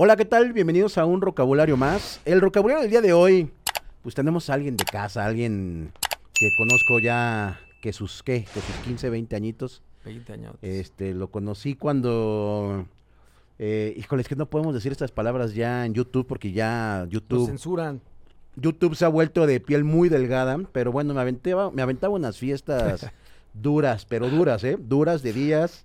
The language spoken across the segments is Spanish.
Hola, ¿qué tal? Bienvenidos a un vocabulario más. El vocabulario del día de hoy, pues tenemos a alguien de casa, alguien que conozco ya que sus, ¿qué? Que sus 15, 20 añitos. 20 años. Este, lo conocí cuando... Eh, híjole, es que no podemos decir estas palabras ya en YouTube porque ya Lo YouTube... censuran. YouTube se ha vuelto de piel muy delgada, pero bueno, me aventaba, me aventaba unas fiestas duras, pero duras, ¿eh? Duras de días.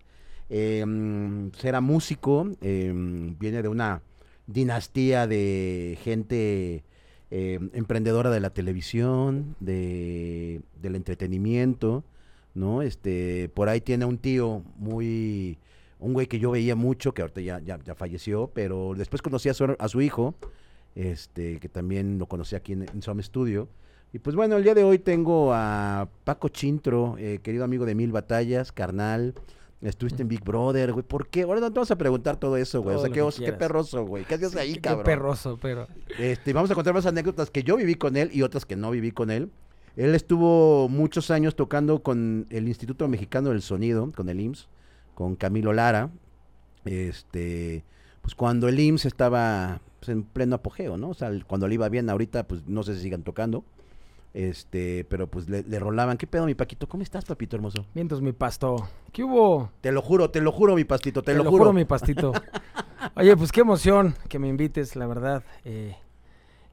Eh, mm, era músico, eh, viene de una dinastía de gente eh, emprendedora de la televisión, de, del entretenimiento, ¿no? Este, por ahí tiene un tío muy, un güey que yo veía mucho, que ahorita ya, ya, falleció, pero después conocí a su, a su hijo, este, que también lo conocí aquí en, en Studio. Y pues bueno, el día de hoy tengo a Paco Chintro, eh, querido amigo de Mil Batallas, carnal. Estuviste en Big Brother, güey. ¿Por qué? Ahora no te vamos a preguntar todo eso, güey. O sea, qué, qué perroso, güey. ¿Qué hacías ahí, Qué cabrón? perroso, pero. Este, vamos a contar más anécdotas que yo viví con él y otras que no viví con él. Él estuvo muchos años tocando con el Instituto Mexicano del Sonido, con el IMSS, con Camilo Lara. Este, pues cuando el IMSS estaba pues, en pleno apogeo, ¿no? O sea, cuando le iba bien, ahorita, pues no sé si sigan tocando. Este, pero pues le, le rolaban. ¿Qué pedo, mi Paquito? ¿Cómo estás, papito hermoso? Mientras mi pasto. ¿Qué hubo? Te lo juro, te lo juro, mi pastito, te, Te, lo, lo juro. juro, mi pastito. Oye, pues qué emoción que me invites, la verdad. eh,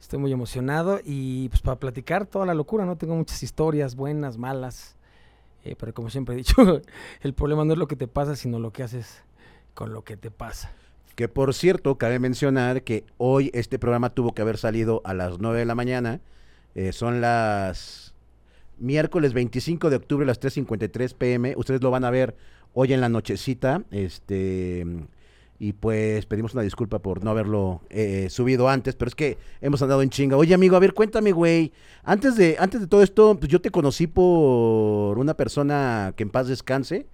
estoy muy emocionado y pues para platicar toda la locura, ¿no? Tengo muchas historias, buenas, malas. eh, pero como siempre he dicho, el problema no es lo que te pasa, sino lo que haces con lo que te pasa. Que por cierto, cabe mencionar que hoy este programa tuvo que haber salido a las 9 de la mañana. Eh, son las miércoles 25 de octubre, las 3.53 pm. Ustedes lo van a ver hoy en la nochecita. Este. Y pues pedimos una disculpa por no haberlo eh, subido antes, pero es que hemos andado en chinga. Oye, amigo, a ver, cuéntame, güey. Antes de, antes de todo esto, pues yo te conocí por una persona que en paz descanse.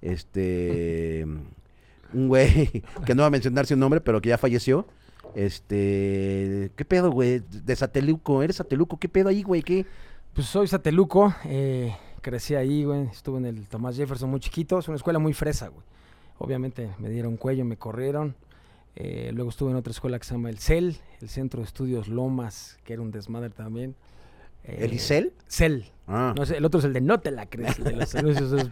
Este. Un güey que no va a mencionar su nombre, pero que ya falleció. Este. ¿Qué pedo, güey? De Sateluco. ¿Eres Sateluco? ¿Qué pedo ahí, güey? ¿Qué? Pues soy sateluco, eh, crecí ahí, güey. Estuve en el Tomás Jefferson muy chiquito. Es una escuela muy fresa, güey. Obviamente me dieron cuello, me corrieron. Eh, luego estuve en otra escuela que se llama el CEL, el Centro de Estudios Lomas, que era un desmadre también. Eh, ¿El Isel? CEL. Ah. No el otro es el de No te la crees, el de los anuncios es.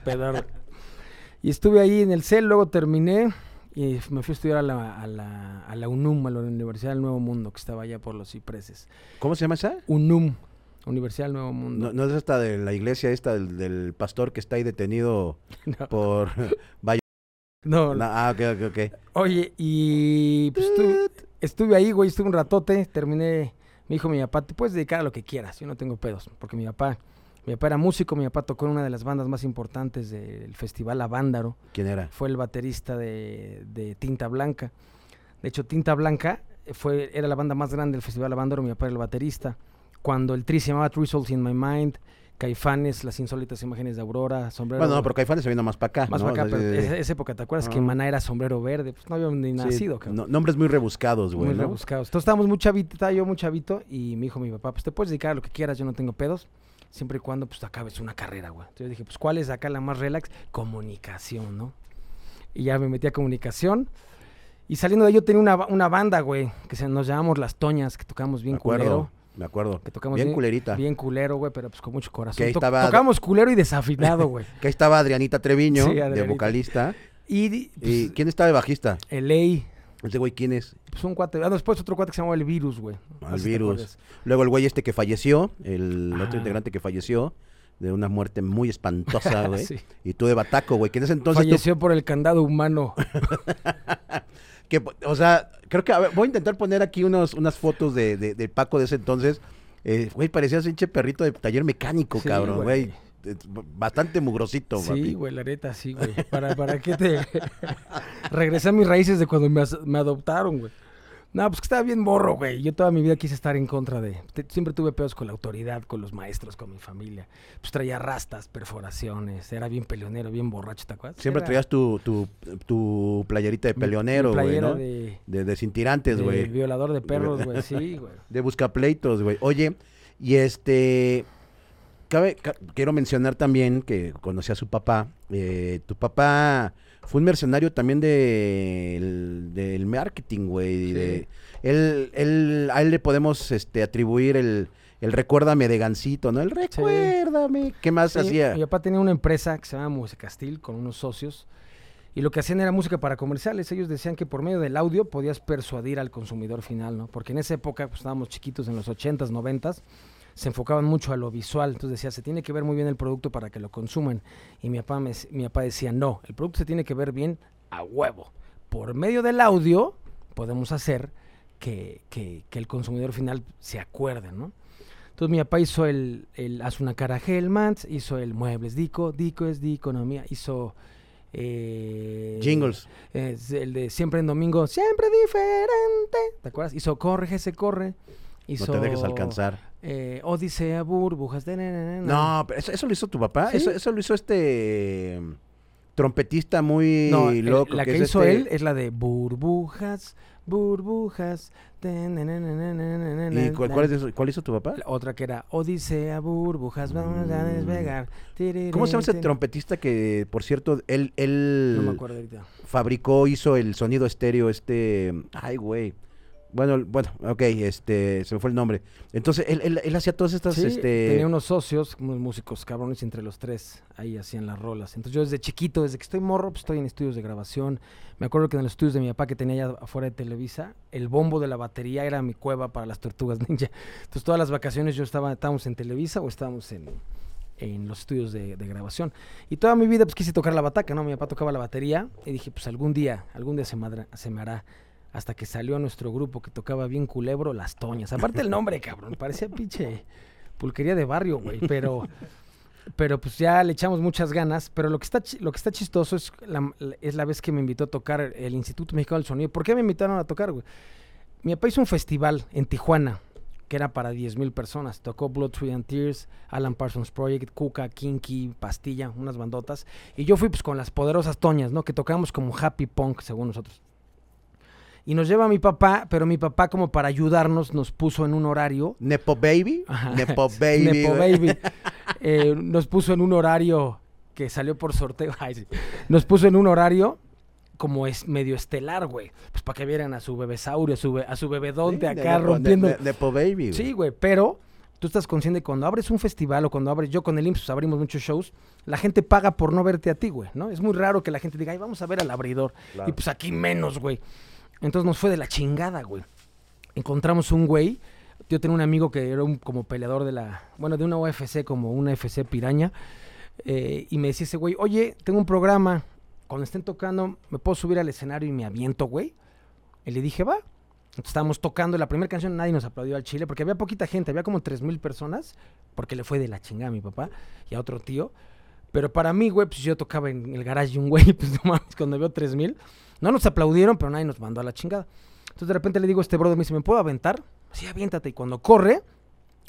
Y estuve ahí en el CEL, luego terminé y me fui a estudiar a la, a la, a la UNUM, a la Universidad del Nuevo Mundo, que estaba allá por los cipreses. ¿Cómo se llama esa? UNUM, Universidad del Nuevo Mundo. No, no es esta de la iglesia, esta del, del pastor que está ahí detenido No. por. Vaya. No, No, ah, ok, ok, ok. Oye, y pues estuve, estuve ahí, güey, estuve un ratote, terminé, me dijo mi papá, te puedes dedicar a lo que quieras, yo no tengo pedos, porque mi papá, mi papá era músico, mi papá tocó en una de las bandas más importantes del Festival Avándaro, ¿Quién era? fue el baterista de, de Tinta Blanca. De hecho, Tinta Blanca fue, era la banda más grande del Festival Avándaro, mi papá era el baterista. Cuando el tri se llamaba Three Souls in My Mind, Caifanes, Las Insólitas Imágenes de Aurora, Sombrero... Bueno, no, pero Caifanes se vino más para acá. Más ¿no? para acá, pero sí, sí, esa, esa época, ¿te acuerdas que Ah. Maná era sombrero verde? Pues no había ni nacido, cabrón. No- nombres muy rebuscados, güey. Muy ¿no? rebuscados. Entonces estábamos muy chavito, estaba yo muy chavito y me dijo mi papá, pues te puedes dedicar a lo que quieras, yo no tengo pedos, siempre y cuando pues acabes una carrera, güey. Entonces yo dije, pues ¿cuál es acá la más relax? Comunicación, ¿no? Y ya me metí a comunicación. Y saliendo de yo tenía una, una banda, güey, que se, nos llamamos Las Toñas, que tocamos bien me acuerdo, culero. me acuerdo. Que tocamos bien bien, culerita. Bien culero, güey, pero pues con mucho corazón. Que estaba- tocamos culero y desafinado, güey. Que ahí estaba Adrianita Treviño, Sí, de vocalista. ¿Y pues, quién estaba de bajista? el ley, Ese güey, ¿quién es? pues un cuate. Ah, después otro cuate que se llamaba El Virus, güey. Si te virus. Luego el güey este que falleció, el otro Ah. integrante que falleció, de una muerte muy espantosa, güey. Sí. Y tú de Bataco, güey, que en ese entonces tú- Falleció por el candado humano. que, o sea, creo que, a ver, voy a intentar poner aquí unos, unas fotos de, de, de Paco de ese entonces. Eh, güey, parecías pinche perrito de taller mecánico, Sí, cabrón, güey. güey. Bastante mugrosito, Sí, papi. güey, la neta, sí, güey. ¿Para, ¿Para qué te...? Regresé a mis raíces de cuando me, me adoptaron, güey. No, pues que estaba bien morro, güey. Yo toda mi vida quise estar en contra de... te- siempre tuve pedos con la autoridad, con los maestros, con mi familia. Pues traía rastas, perforaciones. Era bien peleonero, bien borracho, ¿te acuerdas? Siempre Era traías tu, tu, tu playerita de peleonero, güey, ¿no? de, De, de sin tirantes, de güey. violador de perros, güey. Sí, güey. De buscapleitos, güey. Oye, y este. Cabe, ca- quiero mencionar también que conocí a su papá. eh, tu papá fue un mercenario también de, del marketing, güey. Sí. de- Él, él, a él le podemos este, atribuir el, el recuérdame de Gancito, ¿no? El recuérdame. ¿Qué más Sí, hacía? Mi papá tenía una empresa que se llama Musicastil con unos socios. Y lo que hacían era música para comerciales. Ellos decían que por medio del audio podías persuadir al consumidor final, ¿no? Porque en esa época, pues estábamos chiquitos en los 80s, 90s, se enfocaban mucho a lo visual. Entonces decía, se tiene que ver muy bien el producto para que lo consuman. Y mi papá, me, mi papá decía, no, el producto se tiene que ver bien a huevo. Por medio del audio podemos hacer que, que- que el consumidor final se acuerde, ¿no? Entonces mi papá hizo el, el Haz una cara Hellmans, hizo el Muebles Dico, Dico es de economía, hizo... eh, Jingles. es el de Siempre en Domingo, Siempre Diferente, ¿te acuerdas? Hizo Corre, se corre. Hizo, No te dejes alcanzar. Eh, Odisea, Burbujas, de... na, na, na, na. No, pero eso, eso lo hizo tu papá. Sí. Eso, eso lo hizo este mm, trompetista muy No, el- loco. la que, es hizo este- él es la de Burbujas, Burbujas. ¿Y cuál, na. cuál es eso? ¿Cuál hizo tu papá? La otra que era Odisea, Burbujas, vamos a despegar. ¿Cómo se llama ese trompetista que, por cierto, él, él No me acuerdo ahorita. fabricó, hizo el sonido estéreo, este, ay, güey. Bueno, bueno, ok, este, se me fue el nombre. Entonces, él, él, él hacía todas estas, Sí, este, tenía unos socios, unos músicos cabrones, entre los tres ahí hacían las rolas. Entonces yo desde chiquito, desde que estoy morro, pues estoy en estudios de grabación. Me acuerdo que en los estudios de mi papá que tenía allá afuera de Televisa, el bombo de la batería era mi cueva para las tortugas ninja. Entonces todas las vacaciones yo estaba, estábamos en Televisa o estábamos en, en los estudios de, de grabación. Y toda mi vida pues quise tocar la bataca, ¿no? Mi papá tocaba la batería y dije, pues algún día, algún día se, madra- se me hará. Hasta que salió nuestro grupo que tocaba bien culebro, Las Toñas. Aparte el nombre, cabrón, parecía pinche pulquería de barrio, güey, pero... Pero pues ya le echamos muchas ganas. Pero lo que está, lo que está chistoso es la, es la vez que me invitó a tocar el Instituto Mexicano del Sonido. ¿Por qué me invitaron a tocar, güey? Mi papá hizo un festival en Tijuana que era para 10 mil personas. Tocó Blood, Tree and Tears, Alan Parsons Project, Cuca, Kinky, Pastilla, unas bandotas. Y yo fui pues con las poderosas toñas, ¿no? Que tocábamos como happy punk, según nosotros. Y nos lleva mi papá, pero mi papá como para ayudarnos nos puso en un horario Nepo Baby, Ajá. Nepo Baby, Nepo. Baby. Eh, nos puso en un horario que salió por sorteo. Ay, sí. Nos puso en un horario como es medio estelar, güey. Pues para que vieran a su bebesaurio, a su, be- a su bebedonte Sí, acá rompiendo. de- de- Nepo Baby, güey. Sí, güey, pero tú estás consciente que cuando abres un festival o cuando abres, yo con el IMSS pues, abrimos muchos shows, la gente paga por no verte a ti, güey, ¿no? Es muy raro que la gente diga, ay, vamos a ver al abridor. Claro. Y pues aquí menos, güey. Entonces nos fue de la chingada, güey. Encontramos un güey. Yo tenía un amigo que era un como peleador de la. Bueno, de una UFC, como una UFC piraña. eh, y me decía ese güey, oye, tengo un programa. Cuando estén tocando, ¿me puedo subir al escenario y me aviento, güey? Y le dije, va. Entonces estábamos tocando la primera canción, nadie nos aplaudió al chile, porque había poquita gente, había como tres mil personas, porque le fue de la chingada a mi papá y a otro tío. Pero para mí, güey, pues yo tocaba en el garage de un güey, pues no mames, cuando veo tres mil. No nos aplaudieron, pero nadie nos mandó a la chingada. Entonces de repente le digo a este brother, me dice, ¿me puedo aventar? Sí, aviéntate. Y cuando corre,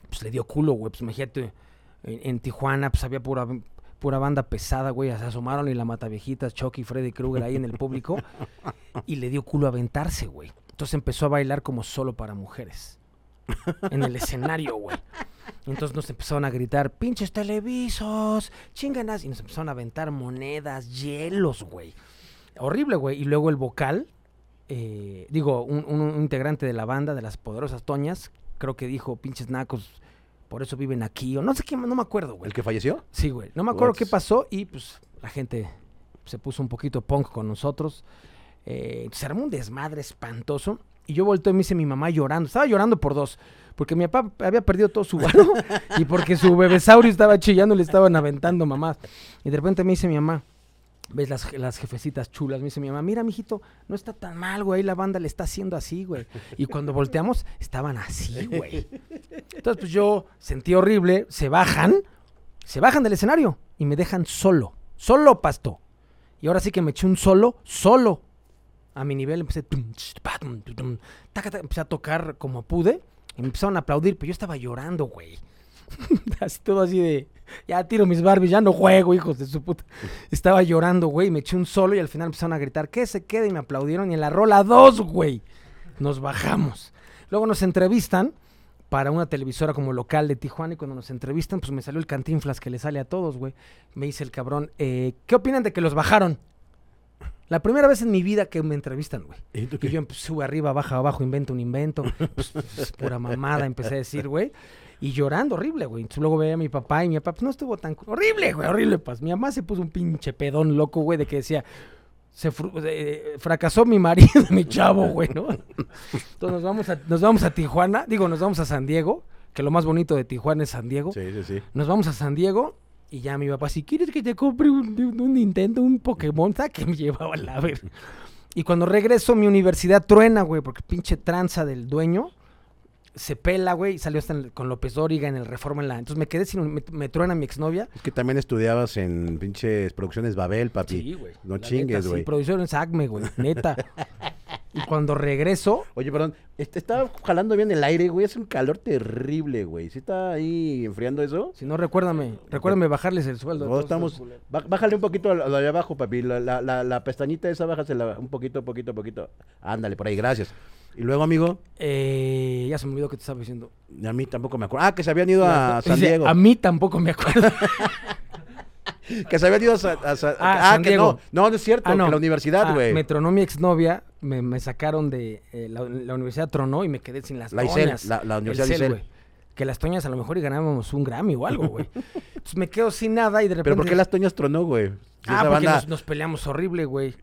pues le dio culo, güey. Pues imagínate, en, en Tijuana, pues había pura, pura banda pesada, güey. Se asomaron y la mata viejitas, Chucky, Freddy Krueger ahí en el público. y le dio culo aventarse, güey. Entonces empezó a bailar como solo para mujeres. En el escenario, güey. Entonces nos empezaron a gritar, pinches televisos, chinganas. Y nos empezaron a aventar monedas, hielos, güey. Horrible, güey. Y luego el vocal, eh, digo, un, un- un integrante de la banda, de las poderosas Toñas, creo que dijo, pinches nacos, por eso viven aquí. O no sé qué, no me acuerdo, güey. ¿El que falleció? Sí, güey. No me acuerdo qué pasó y pues la gente se puso un poquito punk con nosotros. Eh, se armó un desmadre espantoso. Y yo volteo y me dice mi mamá llorando. Estaba llorando por dos. Porque mi papá había perdido todo su varo y porque su bebesaurio estaba chillando y le estaban aventando mamás. Y de repente me dice mi mamá, ves las, las jefecitas chulas, me dice mi mamá, mira, mijito, no está tan mal, güey, la banda le está haciendo así, güey. Y cuando volteamos, estaban así, güey. Entonces, pues yo sentí horrible, se bajan, se bajan del escenario y me dejan solo, solo pasto. Y ahora sí que me eché un solo, solo. A mi nivel empecé, empecé a tocar como pude y me empezaron a aplaudir, pero yo estaba llorando, güey. así todo así de, ya tiro mis Barbies, ya no juego, hijos de su puta. Estaba llorando, güey, me eché un solo y al final empezaron a gritar, que se quede y me aplaudieron y en la rola dos, güey. Nos bajamos. Luego nos entrevistan para una televisora como local de Tijuana y cuando nos entrevistan, pues me salió el cantinflas que le sale a todos, güey. Me dice el cabrón, eh, ¿qué opinan de que los bajaron? La primera vez en mi vida que me entrevistan, güey. ¿Y tú Y yo pues, sube arriba, baja abajo, invento un invento. Pues, pues, pura mamada, empecé a decir, güey. Y llorando horrible, güey. Entonces luego veía a mi papá y mi papá, pues no estuvo tan... Horrible, güey, horrible, pues. Mi mamá se puso un pinche pedón loco, güey, de que decía... Se eh, fracasó mi marido, mi chavo, güey, ¿no? Entonces nos vamos, a, nos vamos a Tijuana, digo, nos vamos a San Diego, que lo más bonito de Tijuana es San Diego. Sí, sí, sí. Nos vamos a San Diego y ya mi papá, si quieres que te compre un Nintendo, un Pokémon, ¿sabes que me llevaba a la ver? Y cuando regreso, mi universidad truena, güey, porque pinche tranza del dueño se pela, güey, y salió hasta en con López Dóriga en el Reforma en la... Entonces me quedé sin... Me, me truena mi exnovia. Es que también estudiabas en pinches producciones Babel, papi. Sí, güey. No chingues, neta, sí, güey. producción Acme, güey, neta. y cuando regreso, Oye, perdón, este estaba jalando bien el aire, güey. Es un calor terrible, güey. ¿Sí está ahí enfriando eso? si no, recuérdame, recuérdame bajarles el sueldo. No, estamos. Bájale un poquito a lo de abajo, papi. La, la, la, la pestañita esa, bájasela un poquito, poquito, poquito. Ándale, por ahí, gracias. Y luego, amigo, Eh, ya se me olvidó que te estaba diciendo. a mí tampoco me acuerdo. Ah, que se habían ido a San Dice, Diego. A mí tampoco me acuerdo. Que se habían ido a, Sa- a Sa- Ah, San que Diego. no. No, no es cierto, Ah, no. que la universidad, Ah, güey. me tronó mi exnovia, me, me sacaron de... eh, la, la universidad tronó y me quedé sin las La ISEL, toñas. la- la Universidad ISEL. güey. Que las toñas a lo mejor y ganábamos un Grammy o algo, güey. Entonces me quedo sin nada y de repente... Pero ¿por qué las Toñas tronó, güey? Si Ah, porque banda- nos, nos peleamos horrible, güey.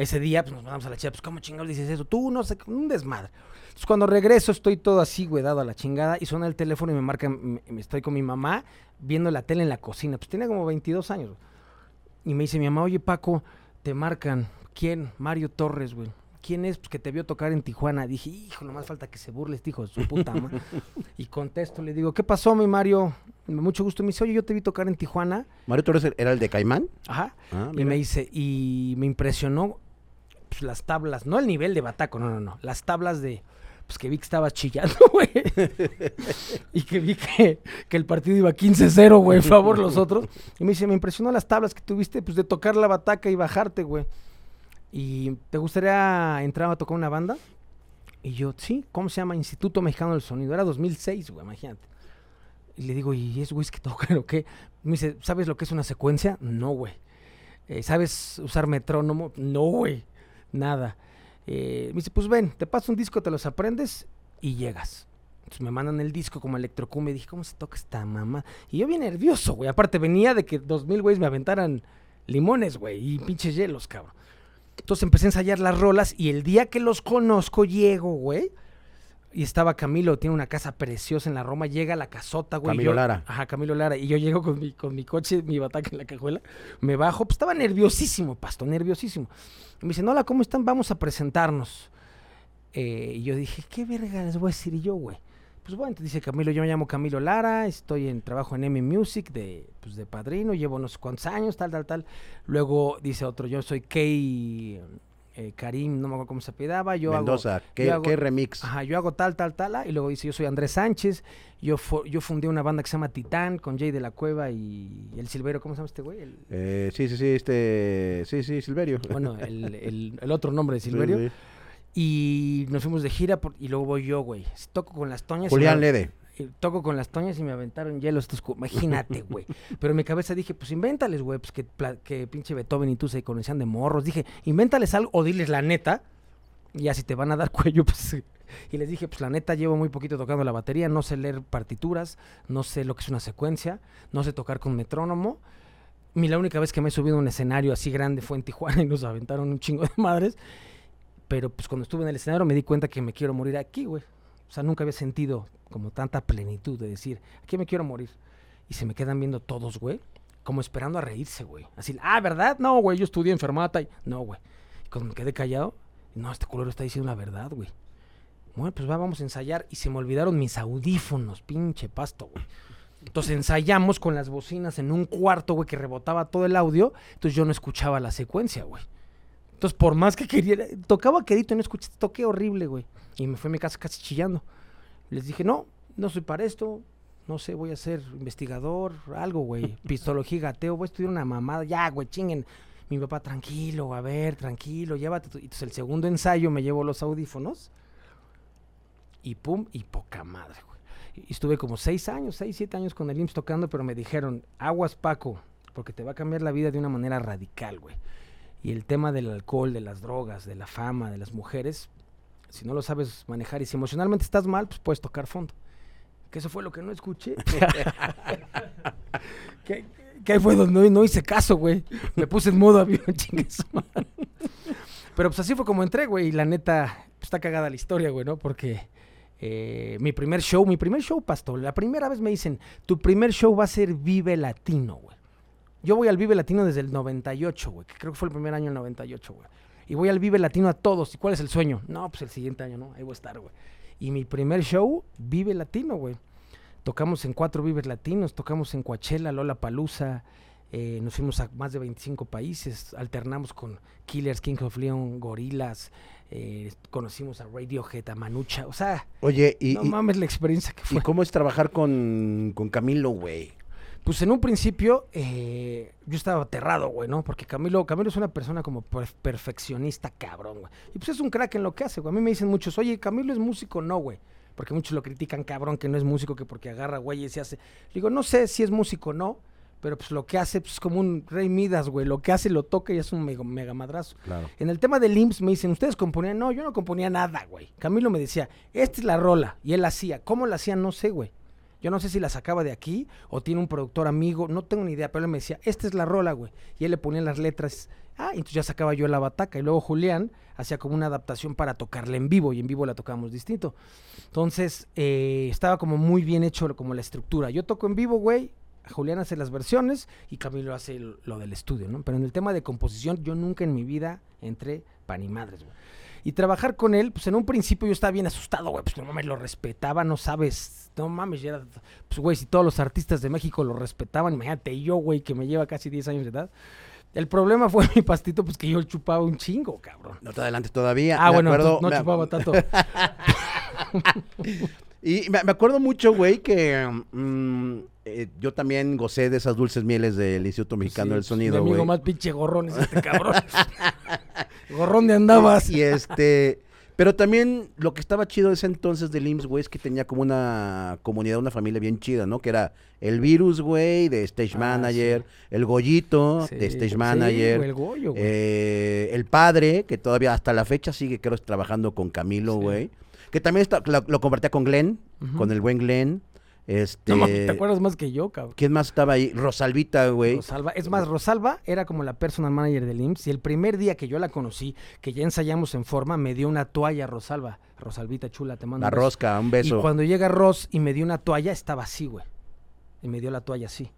Ese día, pues nos mandamos a la chica, pues ¿cómo chingados dices eso? Tú, no sé, un desmadre. Entonces cuando regreso estoy todo así, güey, dado a la chingada, y suena el teléfono y me marca, me, estoy con mi mamá viendo la tele en la cocina. Pues tenía como 22 años. Y me dice mi mamá, oye Paco, te marcan. ¿Quién? Mario Torres, güey. ¿Quién es? Pues que te vio tocar en Tijuana. Dije, hijo, no más falta que se burle este hijo de su puta madre. y contesto, le digo, ¿qué pasó, mi Mario? Mucho gusto. Me dice, oye, yo te vi tocar en Tijuana. Mario Torres era el de Caimán. Ajá. Ah, Y me dice, y me impresionó pues, las tablas, no el nivel de bataco, no, no, no, las tablas de, pues que vi que estaba chillando, güey. y que vi que, el partido iba 15-0, güey, favor los otros. Y me dice, me impresionó las tablas que tuviste, pues de tocar la bataca y bajarte, güey. ¿Y te gustaría entrar a tocar una banda? Y yo, sí, ¿cómo se llama? Instituto Mexicano del Sonido. Era 2006, güey, imagínate. Y le digo, ¿y es güeyes que tocan o qué? Me dice, ¿sabes lo que es una secuencia? No, güey. Eh, ¿Sabes usar metrónomo? No, güey. Nada. Eh, me dice, pues ven, te paso un disco, te los aprendes y llegas. Entonces me mandan el disco como electrocumbia y dije, ¿cómo se toca esta mamá? Y yo bien nervioso, güey. Aparte venía de que dos mil güeyes me aventaran limones, güey, y pinches hielos, cabrón. Entonces empecé a ensayar las rolas y el día que los conozco llego, güey. Y estaba Camilo, tiene una casa preciosa en la Roma, llega a la casota, güey. Camilo yo- Lara. Ajá, Camilo Lara. Y yo llego con mi, con mi coche, mi bataca en la cajuela, me bajo, pues estaba nerviosísimo, pasto, nerviosísimo. Y me dicen, hola, ¿cómo están? Vamos a presentarnos. Eh, y yo dije, ¿qué verga les voy a decir yo, güey? Pues bueno, entonces dice Camilo, yo me llamo Camilo Lara, estoy en trabajo en M Music de, pues, de padrino, llevo unos cuantos años, tal, tal, tal. Luego dice otro, yo soy Key eh, Karim, no me acuerdo cómo se apellidaba, yo hago- Mendoza, ¿qué, yo hago- qué remix? Ajá, yo hago tal, tal, tal. ah, Y luego dice, yo soy Andrés Sánchez. Yo, yo fundé una banda que se llama Titán con Jay de la Cueva y el Silvero. ¿Cómo se llama este güey? El- Eh, sí, sí, sí, este. Sí, sí, Silverio. bueno, el, el- el otro nombre de Silverio. sí. Y nos fuimos de gira por- y luego voy yo, güey. Toco con las toñas. Julián Lede. Y toco con las toñas y me aventaron hielo estos Imagínate, güey. Pero en mi cabeza dije, pues invéntales, güey. Pues que, pinche Beethoven y tú se conocían de morros. Dije, invéntales algo o diles la neta. Y ya si te van a dar cuello, pues... Y les dije, pues la neta, llevo muy poquito tocando la batería. No sé leer partituras. No sé lo que es una secuencia. No sé tocar con metrónomo. Mi la única vez que me he subido a un escenario así grande fue en Tijuana y nos aventaron un chingo de madres. Pero pues cuando estuve en el escenario me di cuenta que me quiero morir aquí, güey. O sea, nunca había sentido como tanta plenitud de decir, aquí me quiero morir. Y se me quedan viendo todos, güey, como esperando a reírse, güey. Así, ah, ¿verdad? No, güey, yo estudié enfermata y... No, güey. Y cuando me quedé callado, no, este culero está diciendo la verdad, güey. Bueno, pues va, vamos a ensayar. Y se me olvidaron mis audífonos, pinche pasto, güey. Entonces ensayamos con las bocinas en un cuarto, güey, que rebotaba todo el audio. Entonces yo no escuchaba la secuencia, güey. Entonces, por más que quería, tocaba quedito y no escuché, toqué horrible, güey. Y me fui a mi casa casi chillando. Les dije, no, no soy para esto. No sé, voy a ser investigador, algo, güey. Pistología, gateo, voy a estudiar una mamada. Ya, güey, chinguen. Mi papá, tranquilo, a ver, tranquilo, llévate. tu-". Entonces, el segundo ensayo me llevo los audífonos. Y pum, y poca madre, güey. Y estuve como seis años, seis, siete años con el IMSS tocando, pero me dijeron, aguas Paco, porque te va a cambiar la vida de una manera radical, güey. Y el tema del alcohol, de las drogas, de la fama, de las mujeres, si no lo sabes manejar y si emocionalmente estás mal, pues puedes tocar fondo. Que eso fue lo que no escuché. que, que ahí fue donde no, no hice caso, güey. Me puse en modo avión, chingue su madre. Pero pues así fue como entré, güey. Y la neta, pues, está cagada la historia, güey, ¿no? Porque eh, mi primer show, mi primer show, pastor, la primera vez me dicen, tu primer show va a ser Vive Latino, güey. Yo voy al Vive Latino desde el 98, güey, que creo que fue el primer año el 98, güey. Y voy al Vive Latino a todos. ¿Y cuál es el sueño? No, pues el siguiente año, ¿no? Ahí voy a estar, güey. Y mi primer show, Vive Latino, güey. Tocamos en cuatro Vives Latinos, tocamos en Coachella, Lola Palusa, eh, nos fuimos a más de 25 países, alternamos con Killers, King of Leon, Gorilas, eh, conocimos a Radiohead, a Manucha, o sea, Oye, y, no y- mames la experiencia que ¿y fue. cómo es trabajar con, con Camilo, güey? Pues en un principio eh, yo estaba aterrado, güey, ¿no? Porque Camilo, Camilo es una persona como per- perfeccionista, cabrón, güey. Y pues es un crack en lo que hace, güey. A mí me dicen muchos, oye, Camilo es músico, no, güey. Porque muchos lo critican, cabrón, que no es músico, que porque agarra, güey, y se hace. Le digo, no sé si es músico o no, pero pues lo que hace pues, es como un rey Midas, güey. Lo que hace lo toca y es un mega, mega madrazo. Claro. En el tema del IMSS me dicen, ¿ustedes componían? No, yo no componía nada, güey. Camilo me decía, esta es la rola. Y él la hacía. ¿Cómo la hacía? No sé, güey. Yo no sé si la sacaba de aquí o tiene un productor amigo, no tengo ni idea, pero él me decía, esta es la rola, güey. Y él le ponía las letras. Ah, entonces ya sacaba yo la bataca. Y luego Julián hacía como una adaptación para tocarla en vivo y en vivo la tocábamos distinto. Entonces, eh, estaba como muy bien hecho como la estructura. Yo toco en vivo, güey. Julián hace las versiones y Camilo hace lo del estudio, ¿no? Pero en el tema de composición, yo nunca en mi vida entré pan y madres, güey. Y trabajar con él, pues en un principio yo estaba bien asustado, güey. Pues no mames, lo respetaba, no sabes. No mames, ya era. Pues güey, si todos los artistas de México lo respetaban, imagínate yo, güey, que me lleva casi 10 años de edad. El problema fue mi pastito, pues que yo chupaba un chingo, cabrón. No te adelantes todavía. Ah, me bueno, acuerdo, no me- chupaba tanto. Y me, acuerdo mucho, güey, que mm, eh, yo también gocé de esas dulces mieles del Instituto Mexicano Sí, del pues, Sonido, Mi amigo güey. más pinche gorrón es este cabrón. gorrón de andabas. Y este, pero también lo que estaba chido ese entonces del IMSS, güey, es que tenía como una comunidad, una familia bien chida, ¿no? Que era el virus, güey, de Stage Ah, Manager, el Goyito, Sí, de Stage Manager, güey, el Goyo, güey. eh, el padre, que todavía hasta la fecha sigue, creo, trabajando con Camilo, güey. Que también está, lo, lo compartía con Glenn, con el buen Glenn. Este, No ¿te acuerdas más que yo, cabrón? ¿Quién más estaba ahí? Rosalvita, güey. Rosalba. Es más, Rosalba era como la personal manager del IMSS y el primer día que yo la conocí, que ya ensayamos en forma, me dio una toalla Rosalba. Rosalvita chula, te mando La un beso. rosca, un beso. Y cuando llega Ros y me dio una toalla, estaba así, güey. Y me dio la toalla así.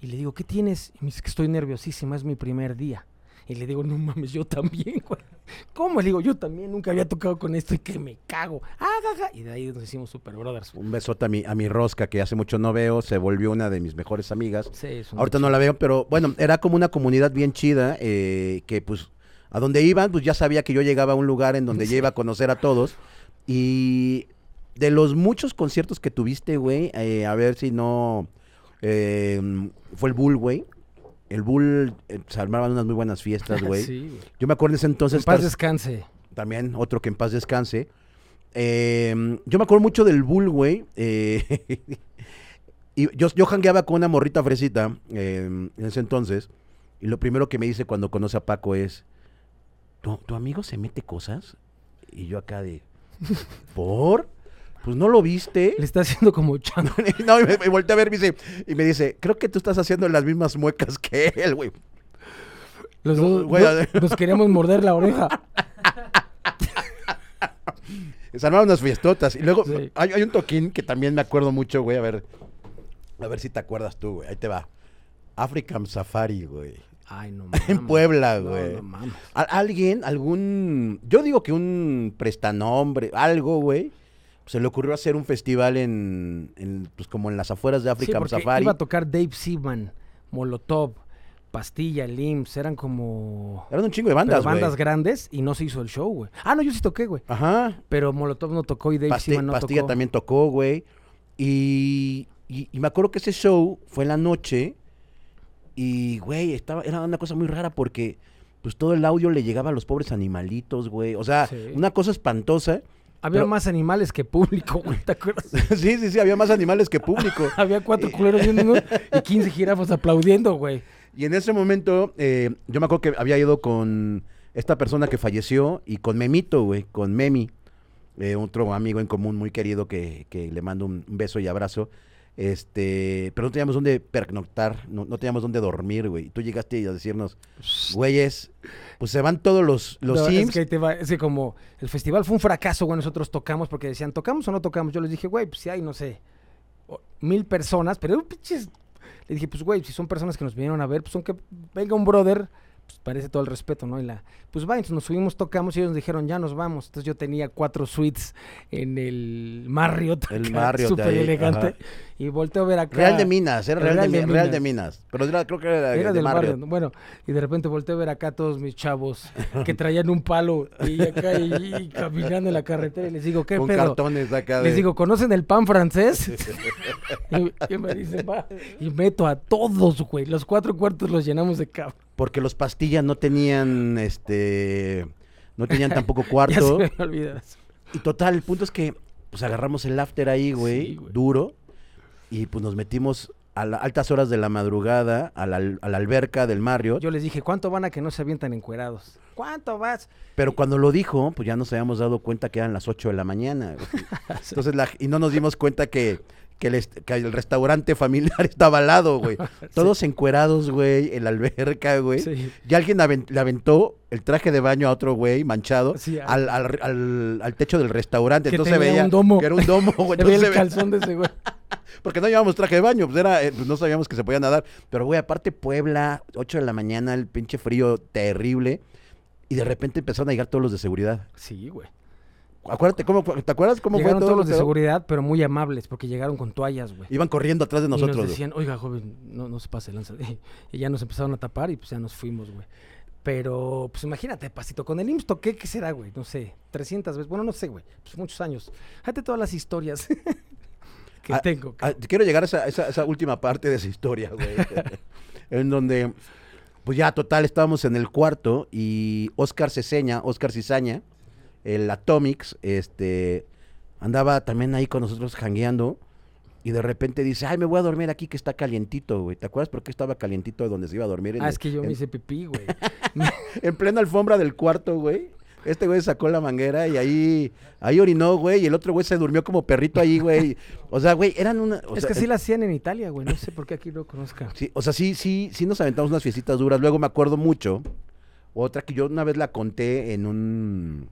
Y le digo, ¿qué tienes? Y me dice que estoy nerviosísima, es mi primer día. Y le digo, no mames, yo también, güey. ¿Cómo? Le digo, yo también nunca había tocado con esto y que me cago. Ah, ja, ja. Y de ahí nos hicimos super brothers. Un besote a mi, a mi rosca, que hace mucho no veo, se volvió una de mis mejores amigas. Sí, es una Ahorita no la veo, pero bueno, era como una comunidad bien chida, eh, que pues a donde iban, pues ya sabía que yo llegaba a un lugar en donde ya iba a conocer a todos. Y de los muchos conciertos que tuviste, güey, eh, a ver si no... eh, fue el Bull, güey. El Bull eh, se armaban unas muy buenas fiestas, güey. Sí, güey. Yo me acuerdo en ese entonces... En paz descanse. también, otro que en paz descanse. Eh, yo me acuerdo mucho del Bull, güey. eh, y yo, yo jangueaba con una morrita fresita eh, en ese entonces. Y lo primero que me dice cuando conoce a Paco es: ¿Tu, tu amigo se mete cosas? Y yo acá de: ¿Por? Pues no lo viste. Le está haciendo como chango. no, y me, me volteé a ver y me dice, y me dice: Creo que tú estás haciendo las mismas muecas que él, güey. Los No, dos güey, no- nos queríamos morder la oreja. Se armaron unas fiestotas. Y luego Sí. hay, hay un toquín que también me acuerdo mucho, güey. A ver, a ver si te acuerdas tú, güey. Ahí te va. African Safari, güey. Ay, no En mames. Puebla, No, güey. No, mames. A- alguien, algún. Yo digo que un prestanombre, algo, güey. Se le ocurrió hacer un festival en, en, pues como en las afueras de Sí, African porque Safari. iba a tocar Dave Seaman, Molotov, Pastilla, Limbs, eran como Eran un chingo de bandas, güey. bandas grandes y no se hizo el show, güey. Ah, no, yo sí toqué, güey. Ajá. Pero Molotov no tocó y Dave Pasti- Seaman no Pastilla tocó. también tocó, güey. Y, y, y me acuerdo que ese show fue en la noche. Y, güey, estaba, era una cosa muy rara porque pues todo el audio le llegaba a los pobres animalitos, güey. O sea, Sí. una cosa espantosa. Había Pero- más animales que público, güey, ¿te acuerdas? sí, sí, sí, había más animales que público. Había cuatro culeros viéndonos y 15 jirafas aplaudiendo, güey. Y en ese momento, eh, yo me acuerdo que había ido con esta persona que falleció y con Memito, güey, con Memi, eh, otro amigo en común muy querido que, que le mando un beso y abrazo. Este, pero no teníamos dónde pernoctar, no, no teníamos dónde dormir, güey. Y tú llegaste a decirnos, güeyes, pues se van todos los, los No, Sims. Es que, ahí te va- es que como el festival fue un fracaso, güey, nosotros tocamos porque decían, ¿tocamos o no tocamos? Yo les dije, güey, pues si hay, no sé, mil personas, pero pinches... Le dije, pues güey, si son personas que nos vinieron a ver, pues aunque venga un brother, pues parece todo el respeto, ¿no? Y la, pues va, entonces nos subimos, tocamos y ellos nos dijeron, ya nos vamos. Entonces yo tenía cuatro suites en el Marriott, El Marriott súper elegante, ajá. y volteo a ver acá. Real de Minas, era Real, Real de, de Real Minas. de Minas. Pero era- creo que era, Era de del Marriott. Bueno, y de repente volteé a ver acá a todos mis chavos que traían un palo y acá y, y caminando en la carretera y les digo, ¿qué Con pedo? cartones acá de... Les digo, ¿conocen el pan francés? y, y me dicen, va. Y meto a todos, güey. Los cuatro cuartos los llenamos de cab. Porque los pastillas no tenían, este, no tenían tampoco Ya se cuarto. me eso. y total, el punto es que, pues agarramos el after ahí, güey, Sí, duro. Y pues nos metimos a las altas horas de la madrugada a la, al- a la alberca del Marriott. Yo les dije, ¿cuánto van a que no se avientan encuerados? ¿Cuánto vas? Pero cuando lo dijo, pues ya nos habíamos dado cuenta que eran las 8 de la mañana. Entonces, la- y no nos dimos cuenta que, que, el, est- que el restaurante familiar estaba al lado, güey. Todos encuerados, güey, en la alberca, güey. Sí. Y alguien aven- le aventó el traje de baño a otro güey manchado Sí, al, al, al- al techo del restaurante. Que Entonces tenía veía un domo. que era un domo, güey. Entonces el calzón de ese güey. porque no llevábamos traje de baño, pues era, eh, pues no sabíamos que se podía nadar. Pero, güey, aparte Puebla, 8 de la mañana, el pinche frío terrible. Y de repente empezaron a llegar todos los de seguridad. Sí, güey. Acuérdate, ¿cómo, ¿te acuerdas cómo Llegaron fue todo? todos los de seguridad, pero muy amables, porque llegaron con toallas, güey. Iban corriendo atrás de Y nosotros. nos güey. decían, oiga, joven, no, no se pase lanza. Y ya nos empezaron a tapar y pues ya nos fuimos, güey. Pero, pues imagínate, pasito, con el IMSS toqué, ¿qué será, güey? No sé, 300 veces. Bueno, no sé, güey. Pues muchos años. Fíjate todas las historias que Ah, tengo. Ah, quiero llegar a esa, esa- esa última parte de esa historia, güey. en donde, pues ya, total, estábamos en el cuarto y Oscar Ceseña, Oscar Cizaña, el Atomics, este, andaba también ahí con nosotros jangueando y de repente dice, ay, me voy a dormir aquí que está calientito, güey. ¿Te acuerdas por qué estaba calientito donde se iba a dormir? En Ah, el- es que yo en, me hice pipí, güey. en plena alfombra del cuarto, güey. Este güey sacó la manguera y ahí, ahí orinó, güey, y el otro güey se durmió como perrito ahí, güey. O sea, güey, eran una... o es sea, que sí la hacían en Italia, güey. No sé por qué aquí lo conozca. Sí, o sea, sí, sí, sí nos aventamos unas fiestitas duras. Luego me acuerdo mucho. Otra que yo una vez la conté en un.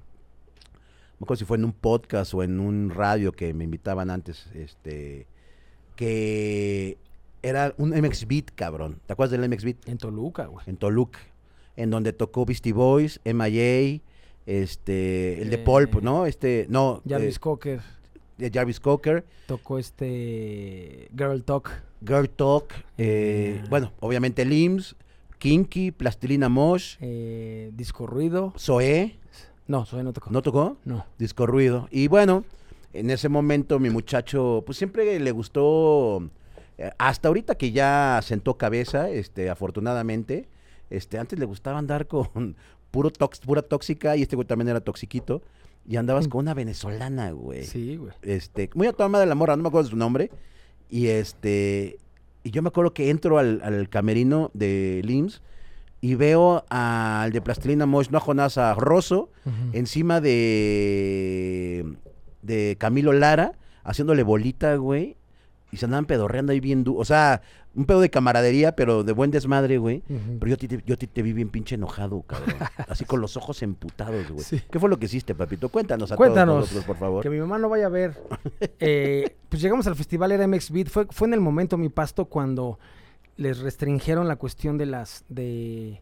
Me acuerdo si fue en un podcast o en un radio que me invitaban antes. Este. Que era un MX Beat, cabrón. ¿Te acuerdas del MX Beat? En Toluca, güey. En Toluca. En donde tocó Beastie Boys, MIA, este. El de Eh, Pulp, ¿no? Este. No. Jarvis eh, Cocker de Jarvis Cocker. tocó este Girl Talk. Girl Talk. eh, Eh. Bueno, obviamente Limbs. Kinky, Plastilina Mosh. eh, Disco Ruido. Zoé, No, Zoe no tocó. ¿no tocó? No. Disco Ruido. Y bueno, en ese momento mi muchacho, pues siempre le gustó, eh, hasta ahorita que ya sentó cabeza, este, afortunadamente, este, antes le gustaba andar con puro tox, pura tóxica y este güey también era toxiquito. Y andabas Mm. con una venezolana, güey. Sí, güey. Este, muy a madre la morra, no me acuerdo de su nombre. Y este, y yo me acuerdo que entro al, al camerino de LIMS y veo al de Plastilina Mosh, no a Jonás, a Rosso, encima de, de Camilo Lara, haciéndole bolita, güey. Y se andaban pedorreando ahí bien duro. O sea, un pedo de camaradería, pero de buen desmadre, güey. Pero yo, te- yo te vi bien pinche enojado, cabrón. Así con los ojos emputados, güey. Sí. ¿Qué fue lo que hiciste, papito? Cuéntanos a Cuéntanos. todos nosotros, por favor. Que mi mamá no vaya a ver. Eh, pues llegamos al festival, era MX Beat. Fue, fue en el momento, mi pasto, cuando les restringieron la cuestión de las. de,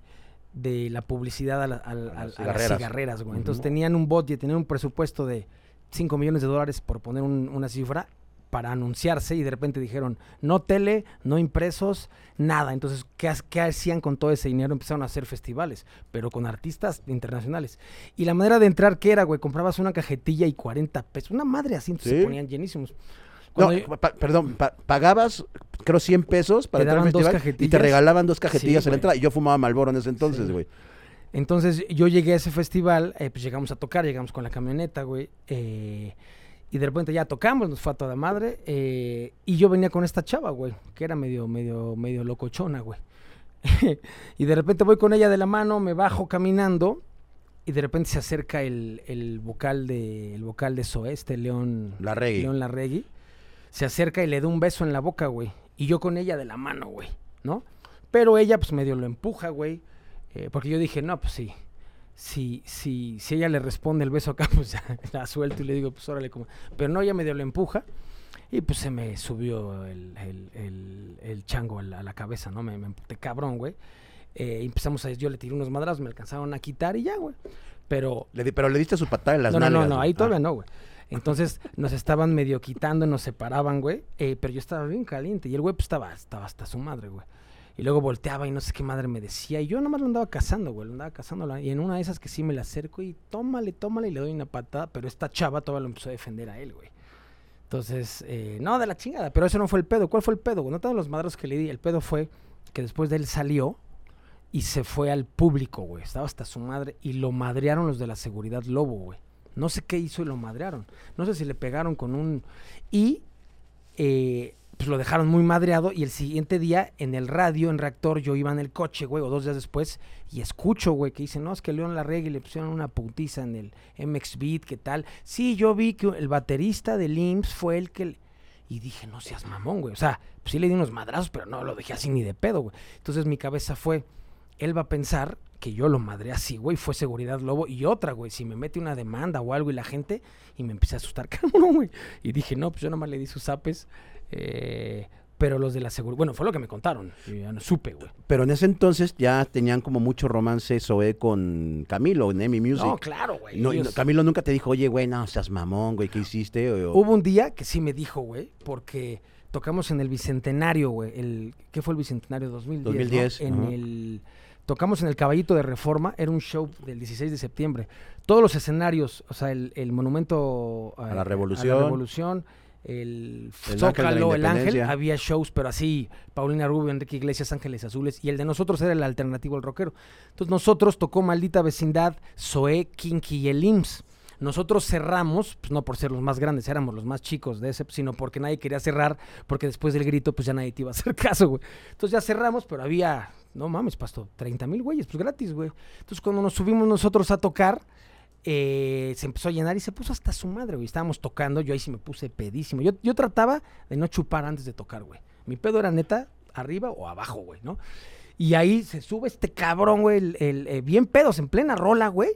de la publicidad a, la- a A las a las cigarreras. güey. Entonces tenían un budget, tenían un presupuesto de 5 millones de dólares, por poner un- una cifra, para anunciarse y de repente dijeron, no tele, no impresos, nada. Entonces, ¿qué, ha- qué hacían con todo ese dinero? Empezaron a hacer festivales, pero con artistas internacionales. Y la manera de entrar, ¿qué era, güey? Comprabas una cajetilla y 40 pesos. Una madre así, entonces Sí. se ponían llenísimos. No, yo- pa- perdón, pa- pagabas, creo, 100 pesos para entrar al festival y te regalaban dos cajetillas Sí, en la entrada. Y yo fumaba Malboro en ese entonces, Sí. güey. Entonces yo llegué a ese festival, eh, pues llegamos a tocar, llegamos con la camioneta, güey. eh, y de repente ya tocamos, nos fue a toda madre. eh, y yo venía con esta chava, güey, que era medio, medio, medio locochona, güey. y de repente voy con ella de la mano, me bajo caminando. Y de repente se acerca el, el vocal de el vocal de Zoé, este León Larregui. León Larregui. Se acerca y le da un beso en la boca, güey. Y yo con ella de la mano, güey, ¿no? Pero ella, pues medio lo empuja, güey. eh, porque yo dije, no, pues sí. Si, si, si ella le responde el beso acá, pues ya la suelto y le digo, pues órale, como. Pero no, ella medio lo empuja. Y pues se me subió el, el- el- el chango a la, a la cabeza, ¿no? Me, me emputé cabrón, güey. Eh, empezamos a. Yo le tiré unos madrazos, me alcanzaron a quitar y ya, güey. Pero Le di- pero le diste su patada en las no, no, no, no, ahí Ah. todavía no, güey. Entonces nos estaban medio quitando, nos separaban, güey. eh, pero yo estaba bien caliente y el güey pues estaba, estaba hasta su madre, güey. Y luego volteaba y no sé qué madre me decía. Y yo nomás lo andaba cazando, güey. Lo andaba cazando. Y en una de esas que sí me le acerco y tómale, tómale y le doy una patada. Pero esta chava todavía lo empezó a defender a él, güey. Entonces, eh, no, de la chingada. Pero eso no fue el pedo. ¿Cuál fue el pedo? No todos los madros que le di. El pedo fue que después de él salió y se fue al público, güey. Estaba hasta su madre y lo madrearon los de la seguridad Lobo, güey. No sé qué hizo y lo madrearon. No sé si le pegaron con un... Y eh, pues lo dejaron muy madreado y el siguiente día en el radio, en reactor, yo iba en el coche, güey, o dos días después, y escucho, güey, que dicen, no, es que León la y le pusieron una putiza en el MX Beat, ¿qué tal? Sí, yo vi que el baterista del IMSS fue el que... le-". Y dije, no seas mamón, güey. O sea, pues sí le di unos madrazos, pero no lo dejé así ni de pedo, güey. Entonces mi cabeza fue, él va a pensar que yo lo madré así, güey, fue seguridad lobo. Y otra, güey, si me mete una demanda o algo y la gente, y me empecé a asustar, cabrón, güey. Y dije, no, pues yo nomás le di sus zapes. eh, pero los de la seguridad, bueno, fue lo que me contaron. Yo ya no supe, güey. Pero en ese entonces ya tenían como mucho romance Zoé con Camilo en Emi Music. No, claro, güey. No, no- Camilo nunca te dijo, oye, güey, no seas mamón, güey, ¿qué hiciste? O- Hubo un día que sí me dijo, güey, porque tocamos en el Bicentenario, güey. El, ¿Qué fue el Bicentenario? 2010. ¿no? 2010, En ajá. el... Tocamos en el Caballito de Reforma, era un show del 16 de septiembre. Todos los escenarios, o sea, el, el monumento A la A Revolución. la Revolución, el, El Ángel Zócalo, el Ángel, había shows, pero así, Paulina Rubio, Enrique Iglesias, Ángeles Azules, y el de nosotros era el alternativo al rockero. Entonces nosotros tocó Maldita Vecindad, Zoé, Kinky y el IMSS. Nosotros cerramos, pues no por ser los más grandes, éramos los más chicos de ese, sino porque nadie quería cerrar, porque después del grito, pues ya nadie te iba a hacer caso, güey. Entonces ya cerramos, pero había, no mames, pasto, 30 mil güeyes, pues gratis, güey. Entonces cuando nos subimos nosotros a tocar, eh, se empezó a llenar y se puso hasta su madre, güey. Estábamos tocando, yo ahí sí me puse pedísimo. Yo, yo trataba de no chupar antes de tocar, güey. Mi pedo era neta, arriba o abajo, güey, ¿no? Y ahí se sube este cabrón, güey, el, el, eh, bien pedos, en plena rola, güey.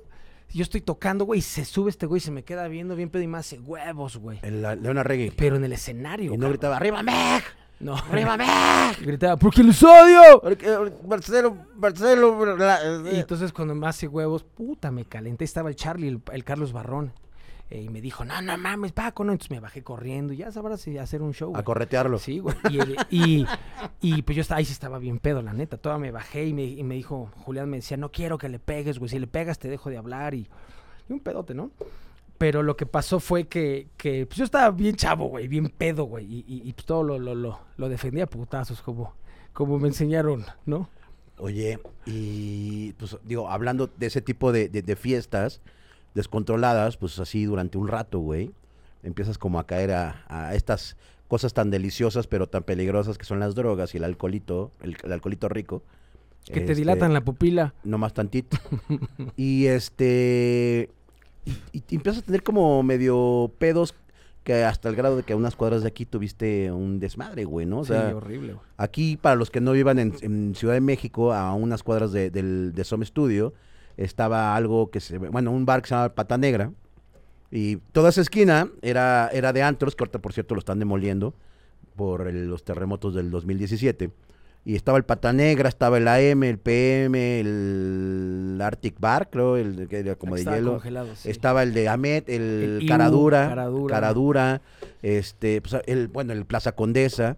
Yo estoy tocando, güey, y se sube este güey, se me queda viendo bien pedo y me hace huevos, güey. El la- Leona Reggae. Pero en el escenario. Y no cabrón. gritaba, ¡arriba, Meg! No, ¡Arriba, Meg! gritaba, porque los odio. Marcelo, Marcelo. Y entonces cuando me hace huevos, puta, me calenté. Estaba el Charlie, el, el Carlos Barrón. Eh, y me dijo, no, no mames, Paco, no. Entonces me bajé corriendo y ya sabrás si hacer un show. a corretearlo. Sí, güey. Y, el- y, y, pues yo estaba, ahí sí estaba bien pedo, la neta. Toda me bajé y me, y me dijo, Julián me decía, no quiero que le pegues, güey. Si le pegas te dejo de hablar y, y un pedote, ¿no? Pero lo que pasó fue que, que pues yo estaba bien chavo, güey, bien pedo, güey. Y, y, y, pues todo lo, lo, lo, lo defendía a putazos, como, como me enseñaron, ¿no? Oye, y pues digo, hablando de ese tipo de, de- de fiestas descontroladas, pues así durante un rato, güey, empiezas como a caer a, a estas cosas tan deliciosas pero tan peligrosas que son las drogas y el alcoholito, el, el alcoholito rico. Que te Este, dilatan la pupila. No más tantito. y este. Y, y empiezas a tener como medio pedos que hasta el grado de que a unas cuadras de aquí tuviste un desmadre, güey, ¿no? O sea, sí, horrible, güey. Aquí, para los que no vivan en, en Ciudad de México, a unas cuadras de, del, de Some Studio, estaba algo que se... Bueno, un bar que se llama Pata Negra. Y toda esa esquina era, era de antros, que ahorita, por cierto, lo están demoliendo por el- los terremotos del 2017. Y estaba el Pata Negra, estaba el AM, el PM, el Arctic Bar, creo, el que era como de Estaba hielo. congelado, sí. Estaba el de Amet, el, El Ibu, Caradura, Caradura. Caradura, este, pues, el, bueno, el Plaza Condesa.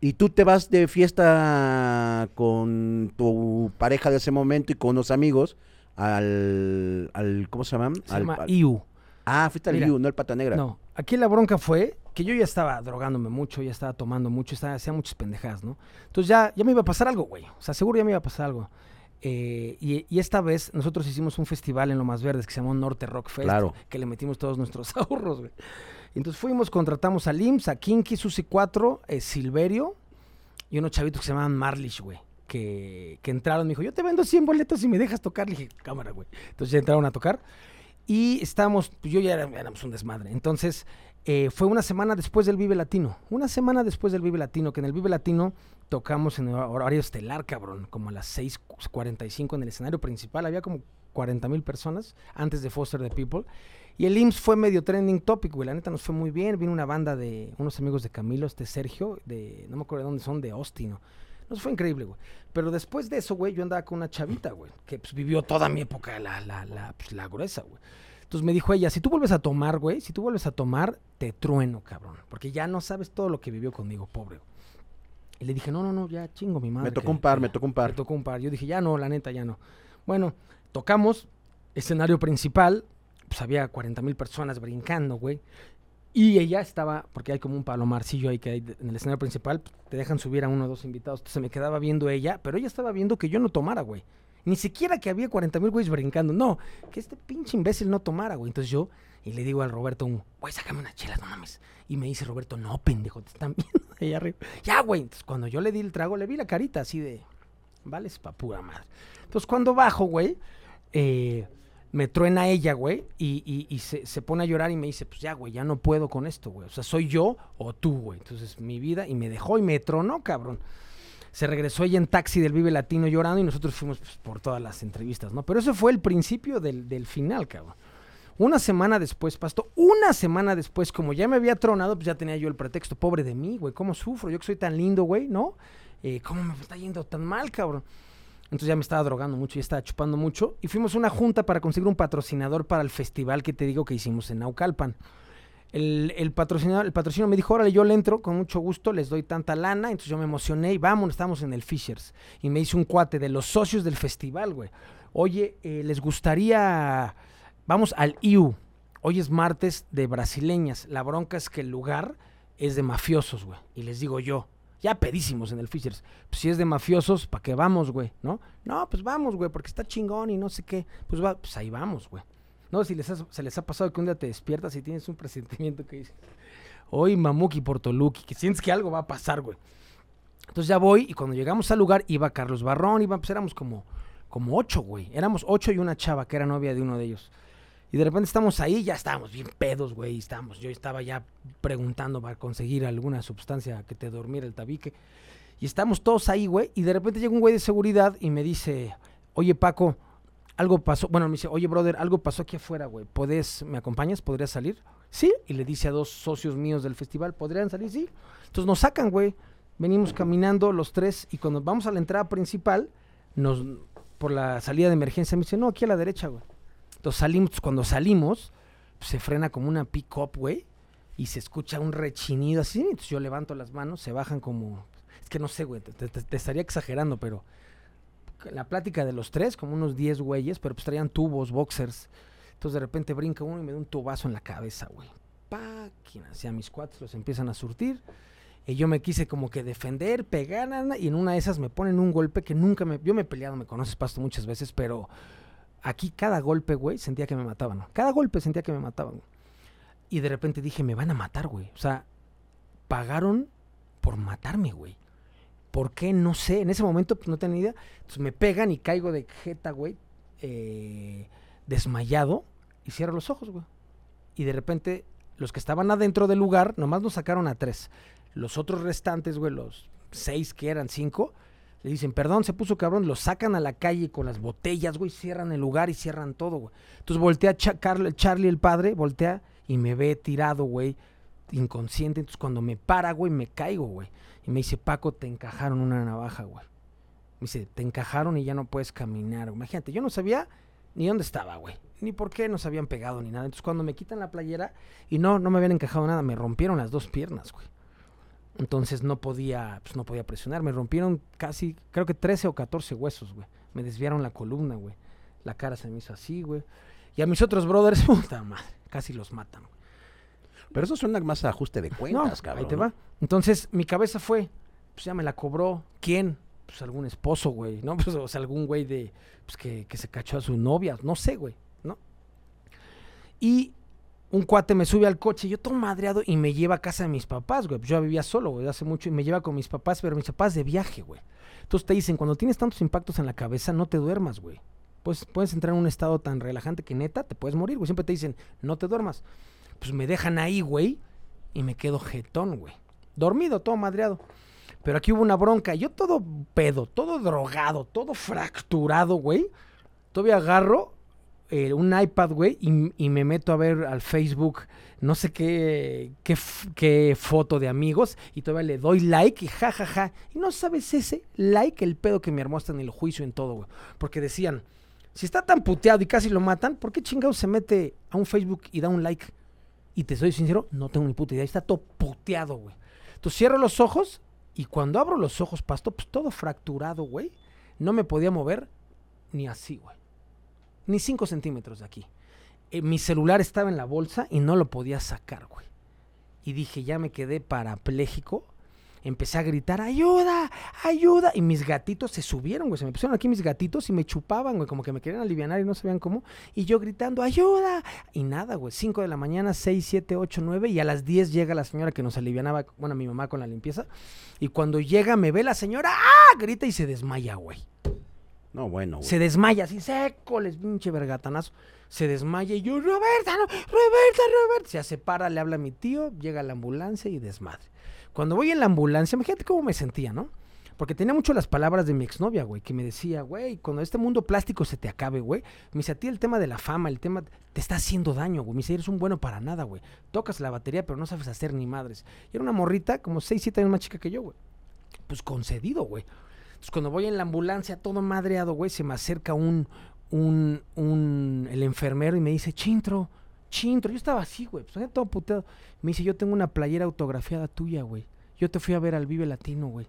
Y tú te vas de fiesta con tu pareja de ese momento y con unos amigos al, al ¿cómo se llama? Se Al- llama al- IU. ah, fuiste al Mira, Iu, no el Pata Negra. No, aquí la bronca fue que yo ya estaba drogándome mucho, ya estaba tomando mucho, estaba, hacía muchas pendejadas, ¿no? Entonces ya, ya me iba a pasar algo, güey. O sea, seguro ya me iba a pasar algo. Eh, y, y esta vez nosotros hicimos un festival en Lo Más Verdes que se llamó Norte Rock Fest, Claro. que le metimos todos nuestros ahorros, güey. Entonces fuimos, contratamos a Lims, a Kinky, Susi 4, eh, Silverio y unos chavitos que se llamaban Marlish, güey. Que, que entraron, me dijo, yo te vendo 100 boletos y me dejas tocar. Le dije, cámara, güey. Entonces ya entraron a tocar. Y estábamos, pues yo ya era- éramos un desmadre. Entonces eh, fue una semana después del Vive Latino. Una semana después del Vive Latino, que en el Vive Latino tocamos en el horario estelar, cabrón. Como a las 6.45 en el escenario principal. Había como 40 mil personas antes de Foster the People. Y el IMSS fue medio trending topic, güey. La neta nos fue muy bien. Vino una banda de unos amigos de Camilo, este Sergio, de no me acuerdo de dónde son, de Austin. ¿no? Nos fue increíble, güey. Pero después de eso, güey, yo andaba con una chavita, güey, que pues, vivió toda mi época, la, la, la, pues, la gruesa, güey. Entonces me dijo ella, si tú vuelves a tomar, güey, si tú vuelves a tomar, te trueno, cabrón. Porque ya no sabes todo lo que vivió conmigo, pobre. güey". Y le dije, no, no, no, ya chingo mi madre. Me tocó que- un par, me ya". tocó un par. Me tocó un par. Yo dije, ya no, la neta, ya no. Bueno, tocamos, escenario principal, pues había 40 mil personas brincando, güey. Y ella estaba, porque hay como un palomarcillo ahí que hay en el escenario principal, te dejan subir a uno o dos invitados. Entonces me quedaba viendo ella, pero ella estaba viendo que yo no tomara, güey. Ni siquiera que había 40 mil güeyes brincando. No, que este pinche imbécil no tomara, güey. Entonces yo, y le digo al Roberto, güey, sácame una chela, no mames. Y me dice Roberto, no, pendejo, te están viendo allá arriba. Ya, güey. Entonces cuando yo le di el trago, le vi la carita así de, vales pa' pura madre. Entonces cuando bajo, güey, eh, me truena ella, güey, y, y- se, se pone a llorar y me dice, pues ya, güey, ya no puedo con esto, güey. O sea, soy yo o tú, güey. Entonces mi vida, y me dejó y me tronó, cabrón. Se regresó ella en taxi del Vive Latino llorando y nosotros fuimos pues, por todas las entrevistas, ¿no? Pero eso fue el principio del, del final, cabrón. Una semana después, Pasto, una semana después, como ya me había tronado, pues ya tenía yo el pretexto, pobre de mí, güey, ¿cómo sufro? Yo que soy tan lindo, güey, ¿no? Eh, ¿Cómo me está yendo tan mal, cabrón? Entonces ya me estaba drogando mucho y estaba chupando mucho. Y fuimos a una junta para conseguir un patrocinador para el festival que te digo que hicimos en Naucalpan. El, el patrocinador, el patrocinador me dijo, órale, yo le entro, con mucho gusto, les doy tanta lana. Entonces yo me emocioné y vamos, estamos en el Fishers. Y me hizo un cuate de los socios del festival, güey. Oye, eh, les gustaría, vamos al IU. Hoy es martes de brasileñas. La bronca es que el lugar es de mafiosos, güey. Y les digo yo, ya pedísimos en el Fishers. Pues si es de mafiosos, ¿para qué vamos, güey? ¿No? No, pues vamos, güey, porque está chingón y no sé qué. Pues, va, pues ahí vamos, güey. No, si se les ha pasado que un día te despiertas y tienes un presentimiento que dices, hoy Mamuki por que sientes que algo va a pasar, güey. Entonces ya voy y cuando llegamos al lugar iba Carlos Barrón, iba, pues éramos como, como ocho, güey. Éramos ocho y una chava que era novia de uno de ellos. Y de repente estamos ahí, ya estábamos bien pedos, güey. y Estábamos, yo estaba ya preguntando para conseguir alguna sustancia que te dormiera el tabique. Y estamos todos ahí, güey. Y de repente llega un güey de seguridad y me dice, oye Paco, algo pasó. Bueno, me dice, oye brother, algo pasó aquí afuera, güey. ¿Podés, me acompañas? ¿Podrías salir? Sí. Y le dice a dos socios míos del festival, ¿podrían salir? Sí. Entonces nos sacan, güey. Venimos caminando los tres y cuando vamos a la entrada principal, nos, por la salida de emergencia, me dice, no, aquí a la derecha, güey. Entonces salimos, cuando salimos, pues, se frena como una pick-up, güey, y se escucha un rechinido así. Entonces yo levanto las manos, se bajan como. Es que no sé, güey, te, estaría exagerando, pero. La plática de los tres, como unos 10 güeyes, pero pues traían tubos, boxers. Entonces de repente brinca uno y me da un tubazo en la cabeza, güey. Páquinas. Y a mis cuates los empiezan a surtir. Y yo me quise como que defender, pegar, y en una de esas me ponen un golpe que nunca me... Yo me he peleado, me conoces, Pasto, muchas veces, pero aquí cada golpe, güey, sentía que me mataban. Cada golpe sentía que me mataban. Y de repente dije, me van a matar, güey. O sea, pagaron por matarme, güey. ¿Por qué? No sé. En ese momento pues, no tenía idea. Entonces me pegan y caigo de jeta, güey, eh, desmayado y cierro los ojos, güey. Y de repente los que estaban adentro del lugar, nomás nos sacaron a tres. Los otros restantes, güey, los seis que eran cinco, le dicen, perdón, se puso cabrón, los sacan a la calle con las botellas, güey, cierran el lugar y cierran todo, güey. Entonces voltea Charlie, el padre, voltea y me ve tirado, güey, inconsciente. Entonces cuando me para, güey, me caigo, güey. Y me dice, Paco, te encajaron una navaja, güey. Me dice, te encajaron y ya no puedes caminar. güey". Imagínate, yo no sabía ni dónde estaba, güey. Ni por qué nos habían pegado ni nada. Entonces cuando me quitan la playera y no, no me habían encajado nada, me rompieron las dos piernas, güey. Entonces no podía, pues no podía presionar. Me rompieron casi, creo que 13 o 14 huesos, güey. Me desviaron la columna, güey. La cara se me hizo así, güey. Y a mis otros brothers, puta madre, casi los matan, güey. Pero eso suena más a ajuste de cuentas, No, cabrón. Ahí te va. Entonces mi cabeza fue, pues ya me la cobró. ¿Quién? pues algún esposo, güey, ¿no? Pues, o sea, algún güey de, pues que, que se cachó a su novia, no sé, güey, ¿no? Y un cuate me sube al coche, yo todo madreado y me lleva a casa de mis papás, güey. Yo vivía solo, güey, hace mucho y me lleva con mis papás, pero mis papás de viaje, güey. Entonces te dicen, cuando tienes tantos impactos en la cabeza, no te duermas, güey. Pues puedes entrar en un estado tan relajante que neta te puedes morir, güey. Siempre te dicen, no te duermas. Pues me dejan ahí, güey, y me quedo jetón, güey. Dormido, todo madreado. Pero aquí hubo una bronca. Yo todo pedo, todo drogado, todo fracturado, güey. Todavía agarro eh, un iPad, güey, y, me meto a ver al Facebook no sé qué, foto de amigos y todavía le doy like y ja, ja, ja. Y no sabes ese like, el pedo que me armó hasta en el juicio en todo, güey. Porque decían, si está tan puteado y casi lo matan, ¿por qué chingados se mete a un Facebook y da un like? Y te soy sincero, no tengo ni puta idea. Está todo puteado, güey. Entonces cierro los ojos y cuando abro los ojos, pasto, pues todo fracturado, güey. No me podía mover ni así, güey. Ni 5 centímetros de aquí. Eh, mi celular estaba en la bolsa y no lo podía sacar, güey. Y dije, ya me quedé parapléjico. Empecé a gritar, ayuda, ayuda. Y mis gatitos se subieron, güey. Se me pusieron aquí mis gatitos y me chupaban, güey. Como que me querían aliviar y no sabían cómo. Y yo gritando, ayuda. Y nada, güey. 5 de la mañana, 6, 7, 8, 9. Y a las 10 llega la señora que nos alivianaba, bueno, mi mamá con la limpieza. Y cuando llega, me ve la señora, ¡ah! Grita y se desmaya, güey. No, bueno, güey. Se desmaya así, seco, les pinche vergatanazo. Se desmaya y yo, Roberta, no, Roberta, Roberta. Se separa, le habla a mi tío, llega la ambulancia y desmadre. Cuando voy en la ambulancia, imagínate cómo me sentía, ¿no? Porque tenía mucho las palabras de mi exnovia, güey, que me decía, güey, cuando este mundo plástico se te acabe, güey, me dice, a ti el tema de la fama, el tema, te está haciendo daño, güey. Me dice, eres un bueno para nada, güey. Tocas la batería, pero no sabes hacer ni madres. Y era una morrita como 6, 7 años más chica que yo, güey. Pues concedido, güey. Cuando voy en la ambulancia, todo madreado, güey, se me acerca un, un, un, el enfermero y me dice, Chintro, Chintro. Yo estaba así, güey, pues todo puteado. Me dice, yo tengo una playera autografiada tuya, güey. Yo te fui a ver al Vive Latino, güey.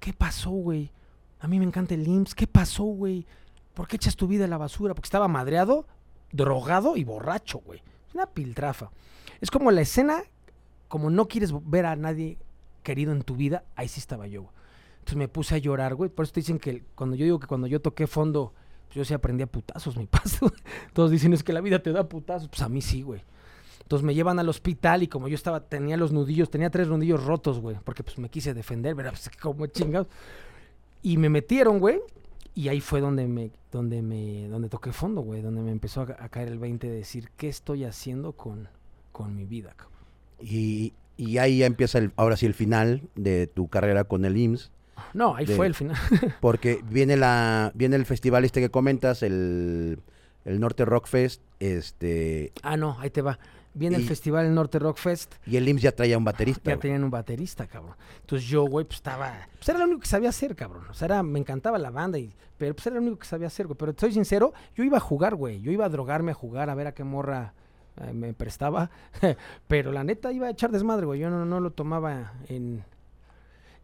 ¿Qué pasó, güey? A mí me encanta el IMSS. ¿Qué pasó, güey? ¿Por qué echas tu vida a la basura? Porque estaba madreado, drogado y borracho, güey. Una piltrafa. Es como la escena, como no quieres ver a nadie querido en tu vida, ahí sí estaba yo, güey. Entonces me puse a llorar, güey. Por eso te dicen que cuando yo digo que cuando yo toqué fondo, pues yo sí aprendí a putazos, mi paso. Todos dicen es que la vida te da putazos. Pues a mí sí, güey. Entonces me llevan al hospital y como yo estaba, tenía los nudillos, tenía tres nudillos rotos, güey. Porque pues me quise defender, ¿verdad? Pues como chingados. Y me metieron, güey. Y ahí fue donde me, donde me, donde toqué fondo, güey. Donde me empezó a, a caer el 20 de decir, ¿qué estoy haciendo con, con mi vida, cabrón? Y, y ahí ya empieza el, ahora sí el final de tu carrera con el IMSS. No, ahí De- fue el final. Porque viene la viene el festival este que comentas, el, el Norte Rock Fest, este ah, no, ahí te va. Viene el festival el Norte Rock Fest. y el IMSS ya traía un baterista. Ya tenían un baterista, cabrón. Entonces yo, güey, pues estaba. Pues era lo único que sabía hacer, cabrón. O sea, era, me encantaba la banda, y, pero pues era lo único que sabía hacer, güey. Pero soy sincero, yo iba a jugar, güey. Yo iba a drogarme a jugar, a ver a qué morra eh, me prestaba. pero la neta iba a echar desmadre, güey. Yo no, no lo tomaba en.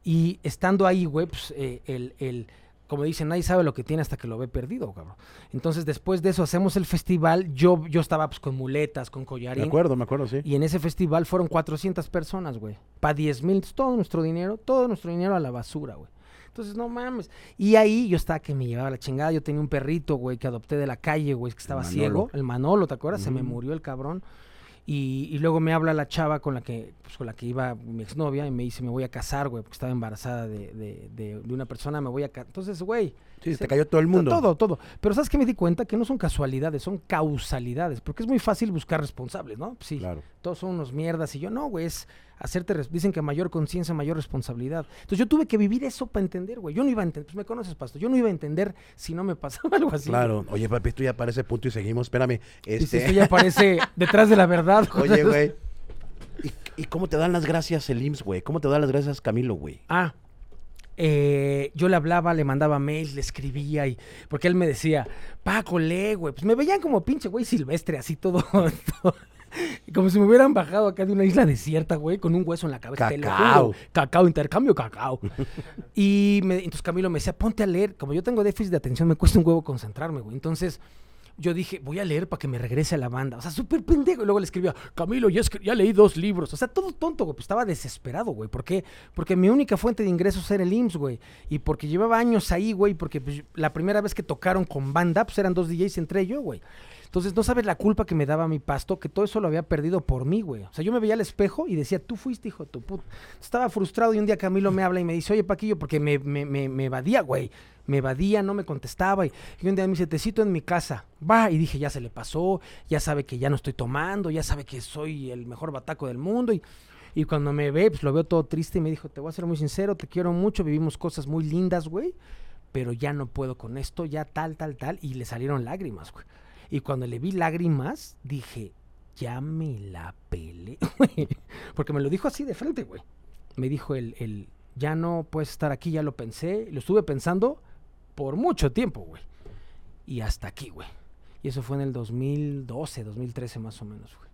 Y estando ahí, güey, pues eh, el, el. Como dicen, nadie sabe lo que tiene hasta que lo ve perdido, cabrón. Entonces, después de eso, hacemos el festival. Yo, yo estaba pues con muletas, con Me collarín. acuerdo, me acuerdo, sí. Y en ese festival fueron 400 personas, güey. Para 10 mil, todo nuestro dinero, todo nuestro dinero a la basura, güey. Entonces, no mames. Y ahí yo estaba que me llevaba la chingada. Yo tenía un perrito, güey, que adopté de la calle, güey, que estaba ciego. El Manolo, ¿te acuerdas? Se me Mm. murió el cabrón. Y, y luego me habla la chava con la que pues, con la que iba mi exnovia y me dice, me voy a casar, güey, porque estaba embarazada de, de, de- de una persona, me voy a casar. Entonces, güey, Sí, se- te cayó todo el mundo. todo, todo. Pero ¿sabes qué me di cuenta? Que no son casualidades, son causalidades. Porque es muy fácil buscar responsables, ¿no? Sí Claro. todos son unos mierdas. Y yo, no, güey, es hacerte. Dicen que mayor conciencia, mayor responsabilidad. Entonces yo tuve que vivir eso para entender, güey. Yo no iba a entender, pues me conoces, Pasto. Yo no iba a entender si no me pasaba algo así. Claro. Oye, papi, esto ya para ese punto y seguimos. Espérame. güey. Este... esto ya parece detrás de la verdad. Oye, güey. ¿Y, y cómo te dan las gracias el IMSS, güey? ¿Cómo te dan las gracias Camilo, güey? Ah, eh, yo le hablaba, le mandaba mails, le escribía y porque él me decía, Paco, lee, güey. Pues me veían como pinche güey silvestre, así todo, todo. Como si me hubieran bajado acá de una isla desierta, güey, con un hueso en la cabeza. Cacao. juro. Cacao, intercambio cacao. y me- entonces Camilo me decía, ponte a leer. Como yo tengo déficit de atención, me cuesta un huevo concentrarme, güey. Entonces, yo dije, voy a leer para que me regrese a la banda. O sea, súper pendejo. Y luego le escribía, Camilo, ya, leí dos libros. O sea, todo tonto, güey. Pues estaba desesperado, güey. ¿Por qué? Porque mi única fuente de ingresos era el IMSS, güey. Y porque llevaba años ahí, güey. Porque pues, la primera vez que tocaron con banda, pues eran dos DJs entre yo, güey. Entonces, no sabes la culpa que me daba mi pasto, que todo eso lo había perdido por mí, güey. O sea, yo me veía al espejo y decía, tú fuiste, hijo de tu puta. Estaba frustrado y un día Camilo me habla y me dice, oye, Paquillo, porque me, me, me, me evadía, güey. Me evadía, no me contestaba. Y, un día me dice, te cito en mi casa. Va, y dije, ya se le pasó, ya sabe que ya no estoy tomando, ya sabe que soy el mejor bataco del mundo. Y, y cuando me ve, pues lo veo todo triste y me dijo, te voy a ser muy sincero, te quiero mucho, vivimos cosas muy lindas, güey. Pero ya no puedo con esto, ya tal, tal, tal. Y le salieron lágrimas, güey. Y cuando le vi lágrimas, dije, ya me la pele. Porque me lo dijo así de frente, güey. Me dijo el, el, ya no puedes estar aquí, ya lo pensé. Lo estuve pensando por mucho tiempo, güey. Y hasta aquí, güey. Y eso fue en el 2012, 2013 más o menos, güey.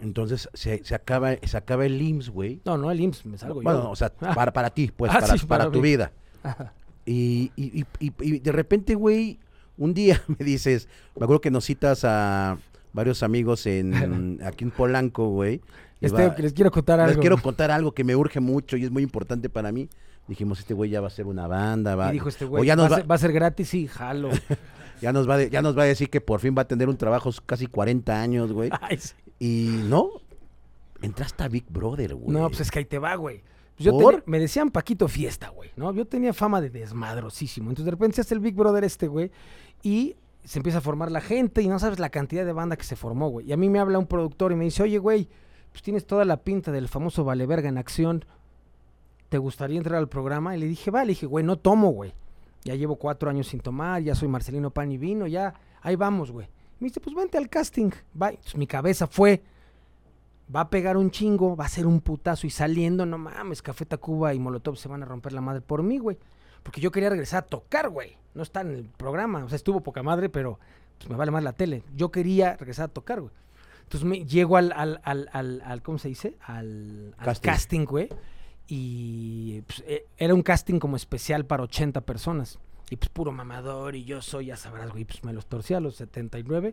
Entonces se, se acaba, se acaba el IMSS, güey. No, no el IMSS, me salgo Bueno, yo. o sea, Ah. para, para ti, pues, Ah, para, sí, para para tu vida. Ajá. Y, y, y, y- y de repente, güey, un día me dices, me acuerdo que nos citas a varios amigos en aquí en Polanco, güey. les quiero contar algo. les quiero contar algo que me urge mucho y es muy importante para mí. Dijimos, este güey ya va a ser una banda, va, Y dijo este o güey, va, a va, ser- va a ser gratis? Sí, jalo. ya nos va, de- ya nos va a decir que por fin va a tener un trabajo casi 40 años, güey. Ay, sí. Y no, entraste a Big Brother, güey. No, pues es que ahí te va, güey. Pues yo ¿Por? tenía- me decían Paquito Fiesta, güey, ¿no? Yo tenía fama de desmadrosísimo. Entonces de repente se hace el Big Brother este, güey, y se empieza a formar la gente y no sabes la cantidad de banda que se formó, güey. Y a mí me habla un productor y me dice, oye, güey, pues tienes toda la pinta del famoso Vale Verga en acción. ¿Te gustaría entrar al programa? Y le dije, vale, le dije, güey, no tomo, güey. Ya llevo cuatro años sin tomar, ya soy Marcelino Pan y Vino, ya, ahí vamos, güey. Me dice, pues vente al casting. Va. Entonces, mi cabeza fue, va a pegar un chingo, va a ser un putazo y saliendo, no mames, Café Tacuba y Molotov se van a romper la madre por mí, güey. Porque yo quería regresar a tocar, güey. No está en el programa, o sea, estuvo poca madre, pero pues, me vale más la tele. Yo quería regresar a tocar, güey. Entonces me llego al, al, al, al, ¿cómo se dice? Al, al Casting. casting, güey. Y pues, eh, era un casting como especial para 80 personas. Y pues puro mamador y yo soy, ya sabrás, güey, pues me los torcí a los 79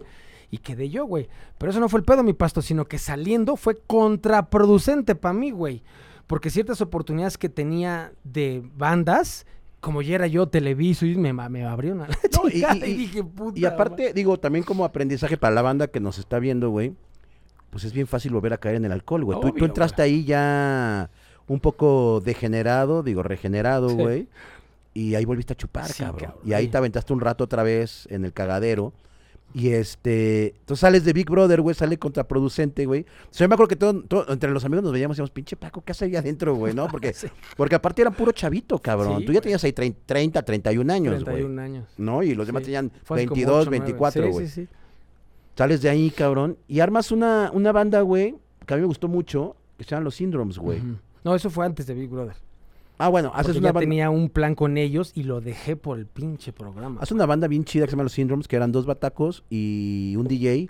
y quedé yo, güey. Pero eso no fue el pedo, mi pasto, sino que saliendo fue contraproducente para mí, güey. Porque ciertas oportunidades que tenía de bandas, como ya era yo televiso y me, me abrieron a la No, y- chingada y- y, dije, puta. Y aparte, digo, también como aprendizaje para la banda que nos está viendo, güey, pues es bien fácil volver a caer en el alcohol, güey. Tú, entraste ahí ya un poco degenerado, digo, regenerado, Sí. güey. Y ahí volviste a chupar, Sí, cabrón. cabrón, Y ahí sí. te aventaste un rato otra vez en el cagadero. Y este, entonces sales de Big Brother, güey, sale contraproducente, güey. O sea, yo me acuerdo que todo, todo- entre los amigos nos veíamos y decíamos, pinche Paco, ¿qué hace ahí adentro, güey? ¿No? Porque, Sí. porque aparte era puro chavito, cabrón. Sí, Tú ya tenías ahí trein- 30, 31 años, güey. 31 años. ¿No? Y los demás Sí. tenían Fue hace como 22, ocho, nueve. 24, Sí, güey. Sí, sí, Sales de ahí, cabrón, y armas una, una banda, güey, que a mí me gustó mucho, que se llaman Los Syndromes, güey. Ujú. No, eso fue antes de Big Brother. Ah, bueno, haces una, ya banda, tenía un plan con ellos y lo dejé por el pinche programa. haces una banda bien chida que se llama Los Syndromes, que eran dos batacos y un DJ,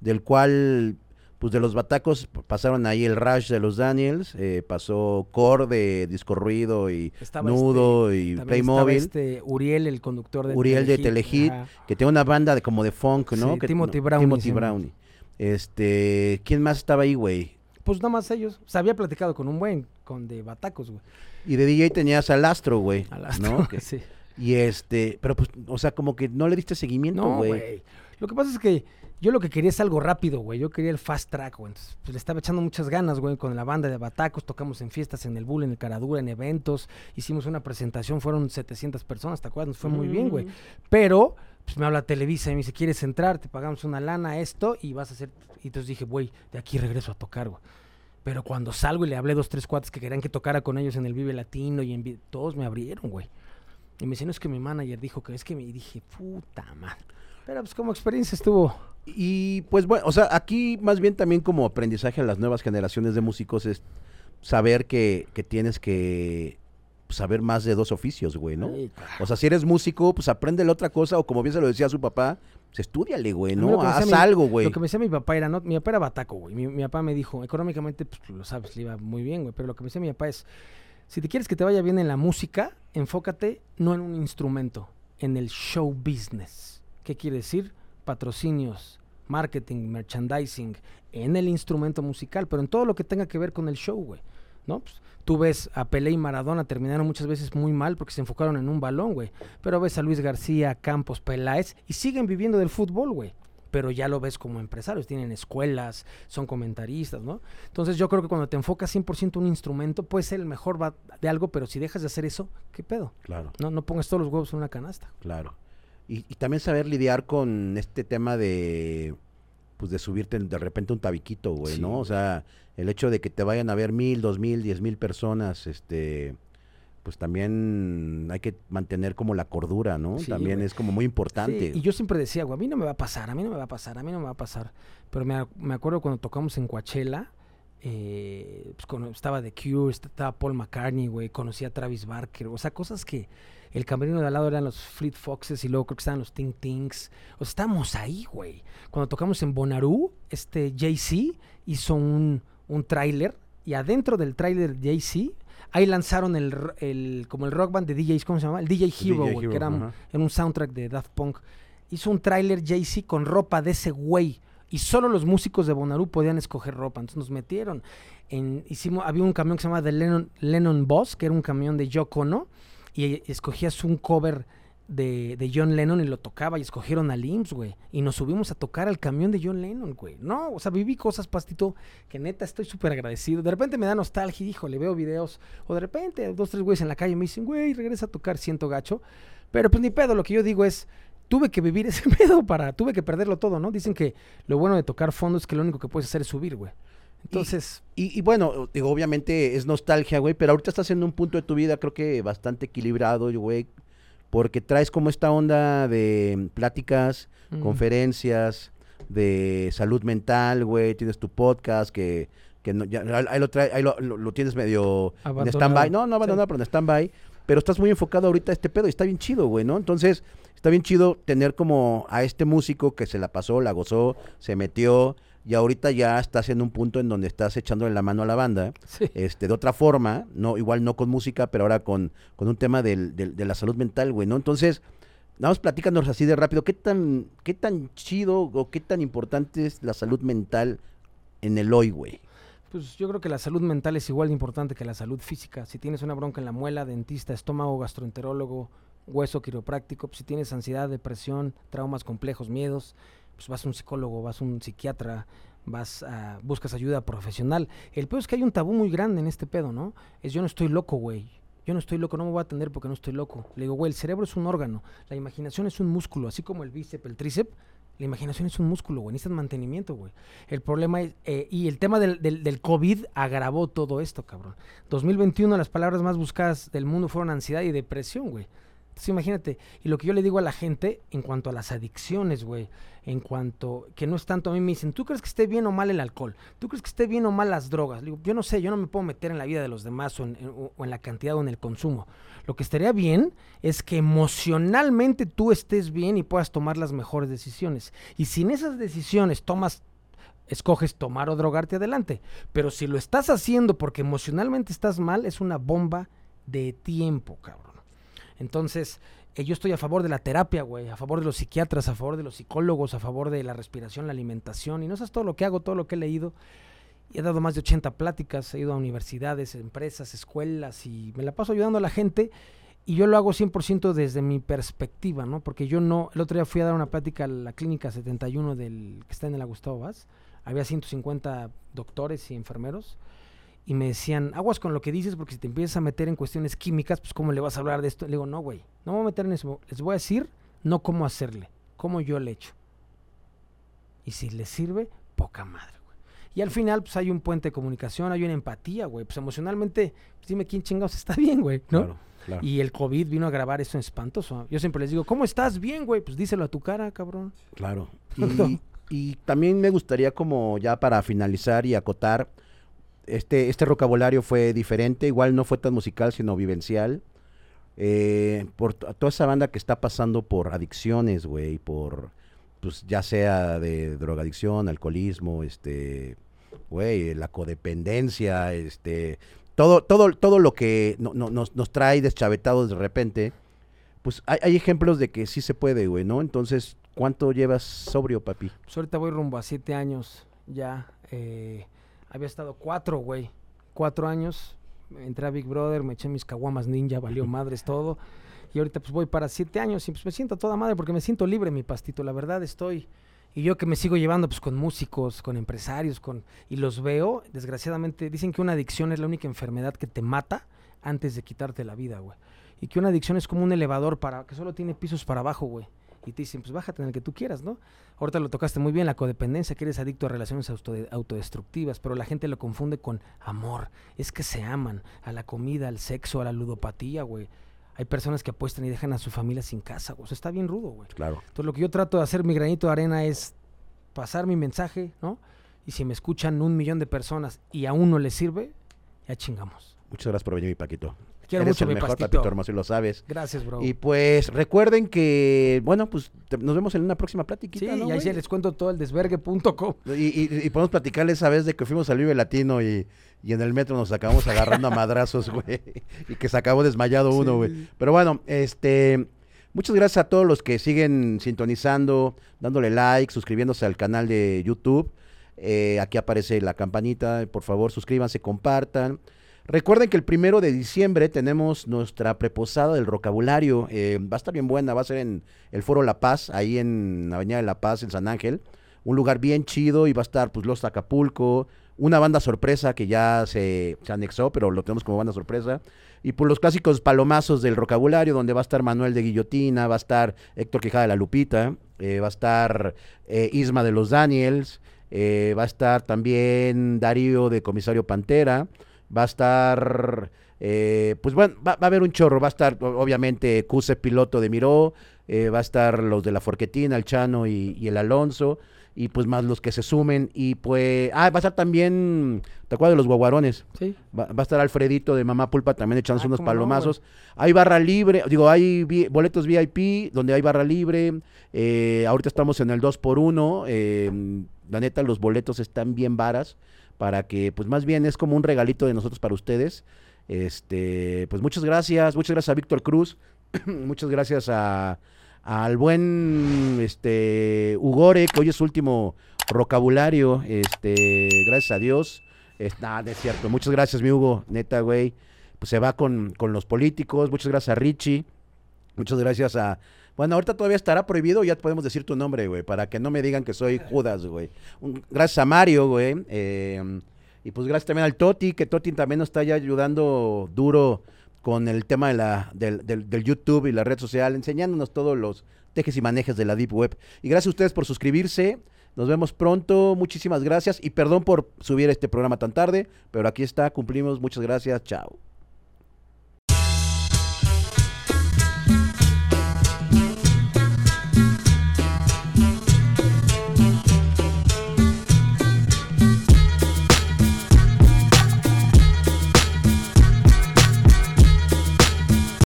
del cual, pues de los batacos pasaron ahí el Rush de los Daniels, eh, pasó Core de Disco Ruido y Estaba Nudo y Playmobil. este Uriel, el conductor de Uriel de Telehit, que tiene una banda de como de funk, ¿no? Sí, Que- Timothy Brownie Timothy. Brownie. Este, ¿quién más estaba ahí, güey? Pues nada más ellos. O sea, había platicado con un buen, con de batacos, güey. Y de DJ tenías al Astro, güey. A las ¿no? Que- sí. Y este, pero pues, o sea, como que no le diste seguimiento, No, güey. güey. Lo que pasa es que yo lo que quería es algo rápido, güey. Yo quería el fast track, güey. Entonces, pues le estaba echando muchas ganas, güey, con la banda de Batacos. Tocamos en fiestas, en el Bull, en el Caradura, en eventos. Hicimos una presentación, fueron 700 personas, ¿te acuerdas? Nos fue muy bien, güey. Mm. Pero, pues me habla Televisa y me dice, ¿quieres entrar? Te pagamos una lana, esto, y vas a hacer... Y entonces dije, güey, de aquí regreso a tocar, güey. Pero cuando salgo y le hablé dos, tres cuates que querían que tocara con ellos en el Vive Latino y en... Todos me abrieron, güey. Y me decían, "No, es que mi manager dijo que es que me... Y dije, puta madre. Pero pues como experiencia estuvo... Y pues bueno, o sea, aquí más bien también como aprendizaje a las nuevas generaciones de músicos es saber que, que tienes que saber más de dos oficios, güey, ¿no? Ay. O sea, si eres músico, pues aprende la otra cosa, o como bien se lo decía su papá, pues estudiale, güey, ¿no? Haz mi- algo, güey. Lo que me decía mi papá era, no, mi papá era bataco, güey. Mi, mi papá me dijo, económicamente, pues lo sabes, le iba muy bien, güey. Pero lo que me decía mi papá es, si te quieres que te vaya bien en la música, enfócate no en un instrumento, en el show business. ¿Qué quiere decir? patrocinios, marketing, merchandising en el instrumento musical, pero en todo lo que tenga que ver con el show, güey. ¿No? Pues, tú ves a Pelé y Maradona terminaron muchas veces muy mal porque se enfocaron en un balón, güey. Pero ves a Luis García, Campos, Peláez y siguen viviendo del fútbol, güey pero ya lo ves como empresarios, tienen escuelas, son comentaristas, ¿no? Entonces yo creo que cuando te enfocas 100% en un instrumento, puede ser el mejor de algo, pero si dejas de hacer eso, ¿qué pedo? Claro. No, no pongas todos los huevos en una canasta. Claro. Y, también saber lidiar con este tema de, pues de subirte de repente un tabiquito, güey, ¿no? O sea, el hecho de que te vayan a ver mil, dos mil, diez mil personas, este pues también hay que mantener como la cordura, ¿no? también es como muy importante. y yo siempre decía, güey, a mí no me va a pasar, a mí no me va a pasar, a mí no me va a pasar. Pero me, me acuerdo cuando tocamos en Coachella, eh, pues estaba The Cure, estaba Paul McCartney, güey, conocí a Travis Barker, o sea, cosas que el camerino de al lado eran los Fleet Foxes y luego creo que estaban los Ting Tings. O sea, estábamos ahí, güey. Cuando tocamos en Bonnaroo, este Jay-Z hizo un, un tráiler y adentro del tráiler Jay-Z Ahí lanzaron el, el, como el rock band de DJs, ¿cómo se llama? El DJ Hero, que era un, un, soundtrack de Daft Punk. Hizo un tráiler Jay-Z con ropa de ese güey. Y solo los músicos de Bonnaroo podían escoger ropa. Entonces nos metieron. En, hicimos, había un camión que se llama The Lennon, Lennon Boss, que era un camión de Yoko. Y escogías un cover de, de, John Lennon y lo tocaba y escogieron a Limbs, güey. Y nos subimos a tocar al camión de John Lennon, güey. No, o sea, viví cosas, pastito, que neta estoy súper agradecido. De repente me da nostalgia y le veo videos. O de repente dos, tres güeyes en la calle me dicen, güey, regresa a tocar, siento gacho. Pero pues ni pedo, lo que yo digo es, tuve que vivir ese pedo para, tuve que perderlo todo, ¿no? Dicen que lo bueno de tocar fondo es que lo único que puedes hacer es subir, güey. Entonces. Y, y, bueno, digo, obviamente es nostalgia, güey, pero ahorita estás en un punto de tu vida, creo que bastante equilibrado, güey porque traes como esta onda de pláticas, conferencias, de salud mental, güey, tienes tu podcast que, que no, ya, ahí, lo, trae, ahí lo, lo, tienes medio en stand-by, no, no abandonado, pero en stand-by, pero estás muy enfocado ahorita a este pedo y está bien chido, güey, ¿no? Entonces, está bien chido tener como a este músico que se la pasó, la gozó, se metió, y ahorita ya estás en un punto en donde estás echándole la mano a la banda, este, de otra forma, no, igual no con música, pero ahora con, con un tema del, de la salud mental, güey, ¿no? Entonces, nada más platícanos así de rápido, ¿qué tan, qué tan chido o qué tan importante es la salud mental en el hoy, güey? Pues yo creo que la salud mental es igual de importante que la salud física. Si tienes una bronca en la muela, dentista, estómago, gastroenterólogo, hueso quiropráctico, pues si tienes ansiedad, depresión, traumas complejos, miedos, pues vas a un psicólogo, vas a un psiquiatra, vas a, buscas ayuda profesional. El pedo es que hay un tabú muy grande en este pedo, ¿no? Es yo no estoy loco, güey. Yo no estoy loco, no me voy a atender porque no estoy loco. Le digo, güey, el cerebro es un órgano, la imaginación es un músculo, así como el bíceps, el tríceps, la imaginación es un músculo, güey, necesitas mantenimiento, güey. El problema es, eh, y el tema del, del, del, COVID agravó todo esto, cabrón. 2021, las palabras más buscadas del mundo fueron ansiedad y depresión, güey imagínate, y lo que yo le digo a la gente en cuanto a las adicciones, güey, en cuanto que no es tanto a mí me dicen, ¿tú crees que esté bien o mal el alcohol? ¿Tú crees que esté bien o mal las drogas? Yo no sé, yo no me puedo meter en la vida de los demás o en, en la cantidad o en el consumo. Lo que estaría bien es que emocionalmente tú estés bien y puedas tomar las mejores decisiones. Y si en esas decisiones tomas escoges tomar o drogarte adelante. Pero si lo estás haciendo porque emocionalmente estás mal, es una bomba de tiempo, cabrón. Entonces, eh, yo estoy a favor de la terapia, güey, a favor de los psiquiatras, a favor de los psicólogos, a favor de la respiración, la alimentación, y no es todo lo que hago, todo lo que he leído. he dado más de 80 pláticas, he ido a universidades, empresas, escuelas, y me la paso ayudando a la gente. Y yo lo hago 100% desde mi perspectiva, ¿no? Porque yo no, el otro día fui a dar una plática a la clínica 71 del que está en el Gustavo Vaz. Había 150 doctores y enfermeros y me decían, aguas con lo que dices porque si te empiezas a meter en cuestiones químicas, pues cómo le vas a hablar de esto. Le digo, no, güey, no me voy a meter en eso. Les voy a decir no cómo hacerle, cómo yo le echo. Y si le sirve, poca madre, güey. Y al final, pues hay un puente de comunicación, hay una empatía, güey. Pues emocionalmente, pues, dime quién chingados está bien, güey, ¿no? Claro, claro. Y el COVID vino a grabar eso espantoso. Yo siempre les digo, ¿cómo estás? Bien, güey. Pues díselo a tu cara, cabrón. Claro. Y, y también me gustaría como ya para finalizar y acotar este, este vocabulario fue diferente, igual no fue tan musical, sino vivencial. Eh, por toda esa banda que está pasando por adicciones, güey, por, pues ya sea de drogadicción, alcoholismo, este, güey, la codependencia, este, todo, todo, todo lo que no, nos, nos, trae deschavetados de repente, pues hay, hay, ejemplos de que sí se puede, güey, ¿no? Entonces, ¿Cuánto llevas sobrio, papi? Pues ahorita voy rumbo a siete años ya. eh, había estado cuatro, güey. Cuatro años. Entré a Big Brother, me eché mis caguamas ninja, valió madres todo. Y ahorita pues voy para siete años y pues me siento toda madre porque me siento libre, mi pastito. La verdad estoy... Y yo que me sigo llevando pues con músicos, con empresarios, con y los veo, desgraciadamente dicen que una adicción es la única enfermedad que te mata antes de quitarte la vida, güey. Y que una adicción es como un elevador para que solo tiene pisos para abajo, güey. Y te dicen, pues bájate en el que tú quieras, ¿no? Ahorita lo tocaste muy bien, la codependencia, que eres adicto a relaciones autode- autodestructivas, pero la gente lo confunde con amor. Es que se aman a la comida, al sexo, a la ludopatía, güey. Hay personas que apuestan y dejan a su familia sin casa, güey. Eso está bien rudo, güey. Claro. Entonces lo que yo trato de hacer, mi granito de arena, es pasar mi mensaje, ¿no? Y si me escuchan un millón de personas y a uno le sirve, ya chingamos. Muchas gracias por venir, mi Paquito. Quiero Eres mucho, el mi mejor, pastito. Papito hermoso, y lo sabes. Gracias, bro. Y pues recuerden que, bueno, pues te- nos vemos en una próxima platiquita, sí, ¿no, y ahí sí les cuento todo el desvergue.com. Y, y- y podemos platicarles esa vez de que fuimos al Vive Latino y, y en el metro nos acabamos agarrando a madrazos, güey. Y que se acabó desmayado uno, güey. Sí. Pero bueno, este. Muchas gracias a todos los que siguen sintonizando, dándole like, suscribiéndose al canal de YouTube. Eh, aquí aparece la campanita. Por favor, suscríbanse, compartan. Recuerden que el primero de diciembre tenemos nuestra preposada del vocabulario. eh, va a estar bien buena, va a ser en el Foro La Paz, ahí en Avenida de La Paz, en San Ángel. Un lugar bien chido y va a estar pues Los Acapulco, una banda sorpresa que ya se, se anexó, pero lo tenemos como banda sorpresa. Y por los clásicos palomazos del vocabulario, donde va a estar Manuel de Guillotina, va a estar Héctor Quijada de la Lupita, eh, va a estar eh, Isma de los Daniels, va a estar también Darío de Comisario Pantera, va a estar, eh, pues bueno, va, va a haber un chorro, va a estar obviamente Cuse Piloto de Miró, eh, va a estar los de la Forquetina, el Chano y, y el Alonso, y pues más los que se sumen, y pues, ah, va a estar también, ¿te acuerdas de los guaguarones? Sí. Va, va a estar Alfredito de Mamá Pulpa también echándose Ah, unos no, palomazos. hay barra libre, digo, hay vi- boletos VIP donde hay barra libre. eh, ahorita estamos en el 2x1. eh, la neta, los boletos están bien varas para que, pues más bien es como un regalito de nosotros para ustedes. Este, pues muchas gracias, muchas gracias a Víctor Cruz, muchas gracias a al buen este Ugore, que hoy es su último vocabulario, este, gracias a Dios. No es cierto. Muchas gracias, mi Hugo, neta, güey. Pues se va con, con los políticos. Muchas gracias a Richie. Muchas gracias a. Bueno, ahorita todavía estará prohibido, ya podemos decir tu nombre, güey, para que no me digan que soy Judas, güey. Gracias a Mario, güey. eh, y pues gracias también al Toti, que Toti también nos está ya ayudando duro con el tema de la, del, del- del YouTube y la red social, enseñándonos todos los tejes y manejes de la Deep Web. Y gracias a ustedes por suscribirse. Nos vemos pronto. Muchísimas gracias. Y perdón por subir este programa tan tarde, pero aquí está. Cumplimos. Muchas gracias. Chao.